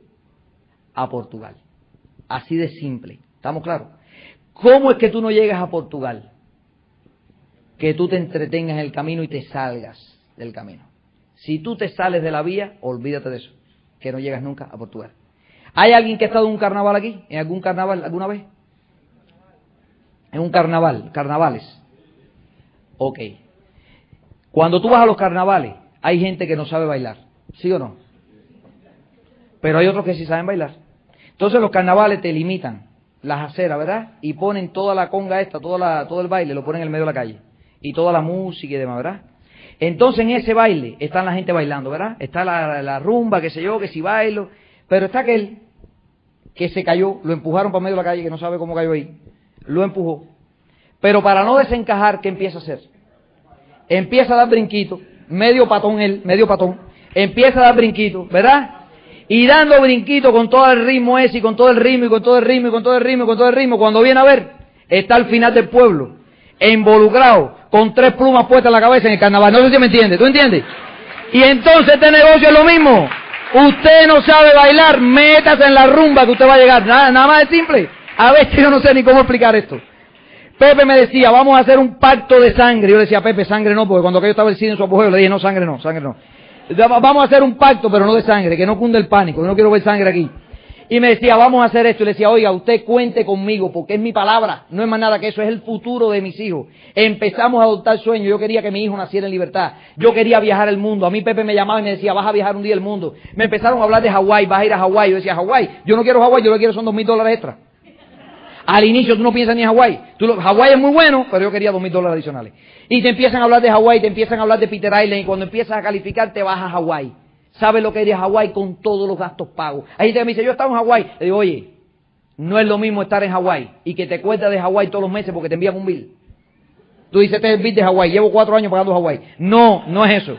a Portugal. Así de simple. ¿Estamos claros? ¿Cómo es que tú no llegas a Portugal? Que tú te entretengas en el camino y te salgas del camino. Si tú te sales de la vía, olvídate de eso, que no llegas nunca a Portugal. ¿Hay alguien que ha estado en un carnaval aquí? ¿En algún carnaval alguna vez? En un carnaval, carnavales. Ok. Cuando tú vas a los carnavales, hay gente que no sabe bailar, ¿sí o no? Pero hay otros que sí saben bailar. Entonces los carnavales te limitan las aceras, ¿verdad? Y ponen toda la conga esta, toda la, todo el baile, lo ponen en el medio de la calle. Y toda la música y demás, ¿verdad? Entonces en ese baile está la gente bailando, ¿verdad? Está la, rumba, que sé yo, que si bailo. Pero está aquel que se cayó, lo empujaron para medio de la calle, que no sabe cómo cayó ahí. Lo empujó. Pero para no desencajar, ¿qué empieza a hacer? Empieza a dar brinquito, medio patón él, medio patón. Empieza a dar brinquito, ¿verdad? Y dando brinquito con todo el ritmo ese, y con todo el ritmo, y con todo el ritmo, y con todo el ritmo, y con todo el ritmo. Cuando viene a ver, está al final del pueblo, involucrado, con tres plumas puestas en la cabeza en el carnaval. No sé si me entiende, ¿tú entiendes? Y entonces este negocio es lo mismo. Usted no sabe bailar, métase en la rumba que usted va a llegar. Nada, nada más de simple. A ver, yo no sé ni cómo explicar esto. Pepe me decía, vamos a hacer un pacto de sangre. Yo le decía, Pepe, sangre no, porque cuando aquello estaba el cine en su apogeo, le dije, no, sangre no, sangre no. Vamos a hacer un pacto, pero no de sangre, que no cunde el pánico, yo no quiero ver sangre aquí. Y me decía, vamos a hacer esto. Y le decía, oiga, usted cuente conmigo, porque es mi palabra, no es más nada que eso, es el futuro de mis hijos. Empezamos a adoptar sueños. Yo quería que mi hijo naciera en libertad. Yo quería viajar el mundo. A mí Pepe me llamaba y me decía, vas a viajar un día el mundo. Me empezaron a hablar de Hawái, vas a ir a Hawái. Yo decía, Hawái, yo no quiero Hawái, yo lo que quiero son dos mil dólares extra. Al inicio tú no piensas ni en Hawái. Hawái es muy bueno, pero yo quería dos mil dólares adicionales. Y te empiezan a hablar de Hawái, te empiezan a hablar de Peter Island, y cuando empiezas a calificar te vas a Hawái. ¿Sabes lo que es Hawái con todos los gastos pagos? Hay gente que me dice, yo estaba en Hawái. Le digo, oye, no es lo mismo estar en Hawái y que te cuesta de Hawái todos los meses porque te envían un bill. Tú dices, este es el bill de Hawái, llevo cuatro años pagando Hawái. No, no es eso.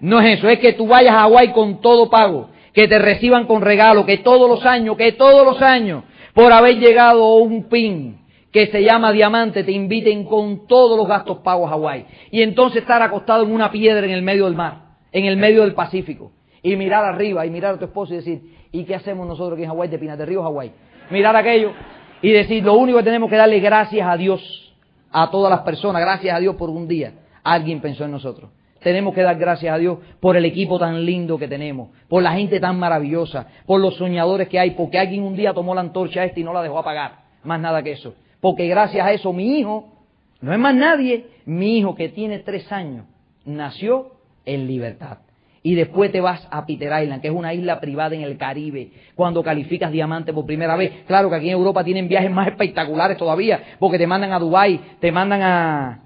No es eso, es que tú vayas a Hawái con todo pago, que te reciban con regalo, que todos los años, que todos los años, por haber llegado a un pin que se llama diamante, te inviten con todos los gastos pagos a Hawái. Y entonces estar acostado en una piedra en el medio del mar en el medio del Pacífico y mirar arriba y mirar a tu esposo y decir, ¿y qué hacemos nosotros aquí en Hawái, de Pinas de Río, Hawái? Mirar aquello y decir, lo único que tenemos que darle gracias a Dios, a todas las personas, gracias a Dios por un día. Alguien pensó en nosotros. Tenemos que dar gracias a Dios por el equipo tan lindo que tenemos, por la gente tan maravillosa, por los soñadores que hay, porque alguien un día tomó la antorcha esta y no la dejó apagar. Más nada que eso. Porque gracias a eso mi hijo, no es más nadie, mi hijo que tiene tres años, nació en libertad. Y después te vas a Peter Island, que es una isla privada en el Caribe, cuando calificas diamante por primera vez. Claro que aquí en Europa tienen viajes más espectaculares todavía, porque te mandan a Dubái, te mandan a,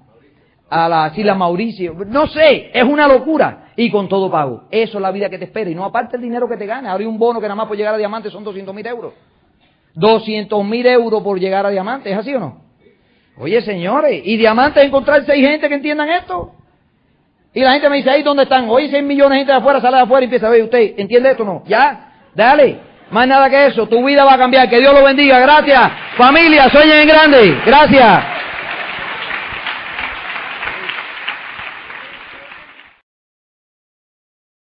a las Islas Mauricio. No sé, es una locura. Y con todo pago. Eso es la vida que te espera. Y no aparte el dinero que te gana. Ahora un bono que nada más por llegar a diamante son 200 mil euros. 200 mil euros por llegar a diamante. ¿Es así o no? Oye, señores, ¿y diamante encontrar seis gente que entiendan esto? Y la gente me dice, ahí dónde están, hoy 6 millones de gente de afuera, sale de afuera y empieza a ver, ¿usted entiende esto o no? ¿Ya? Dale. Más nada que eso, tu vida va a cambiar, que Dios lo bendiga, gracias. Familia, sueñen en grande, gracias.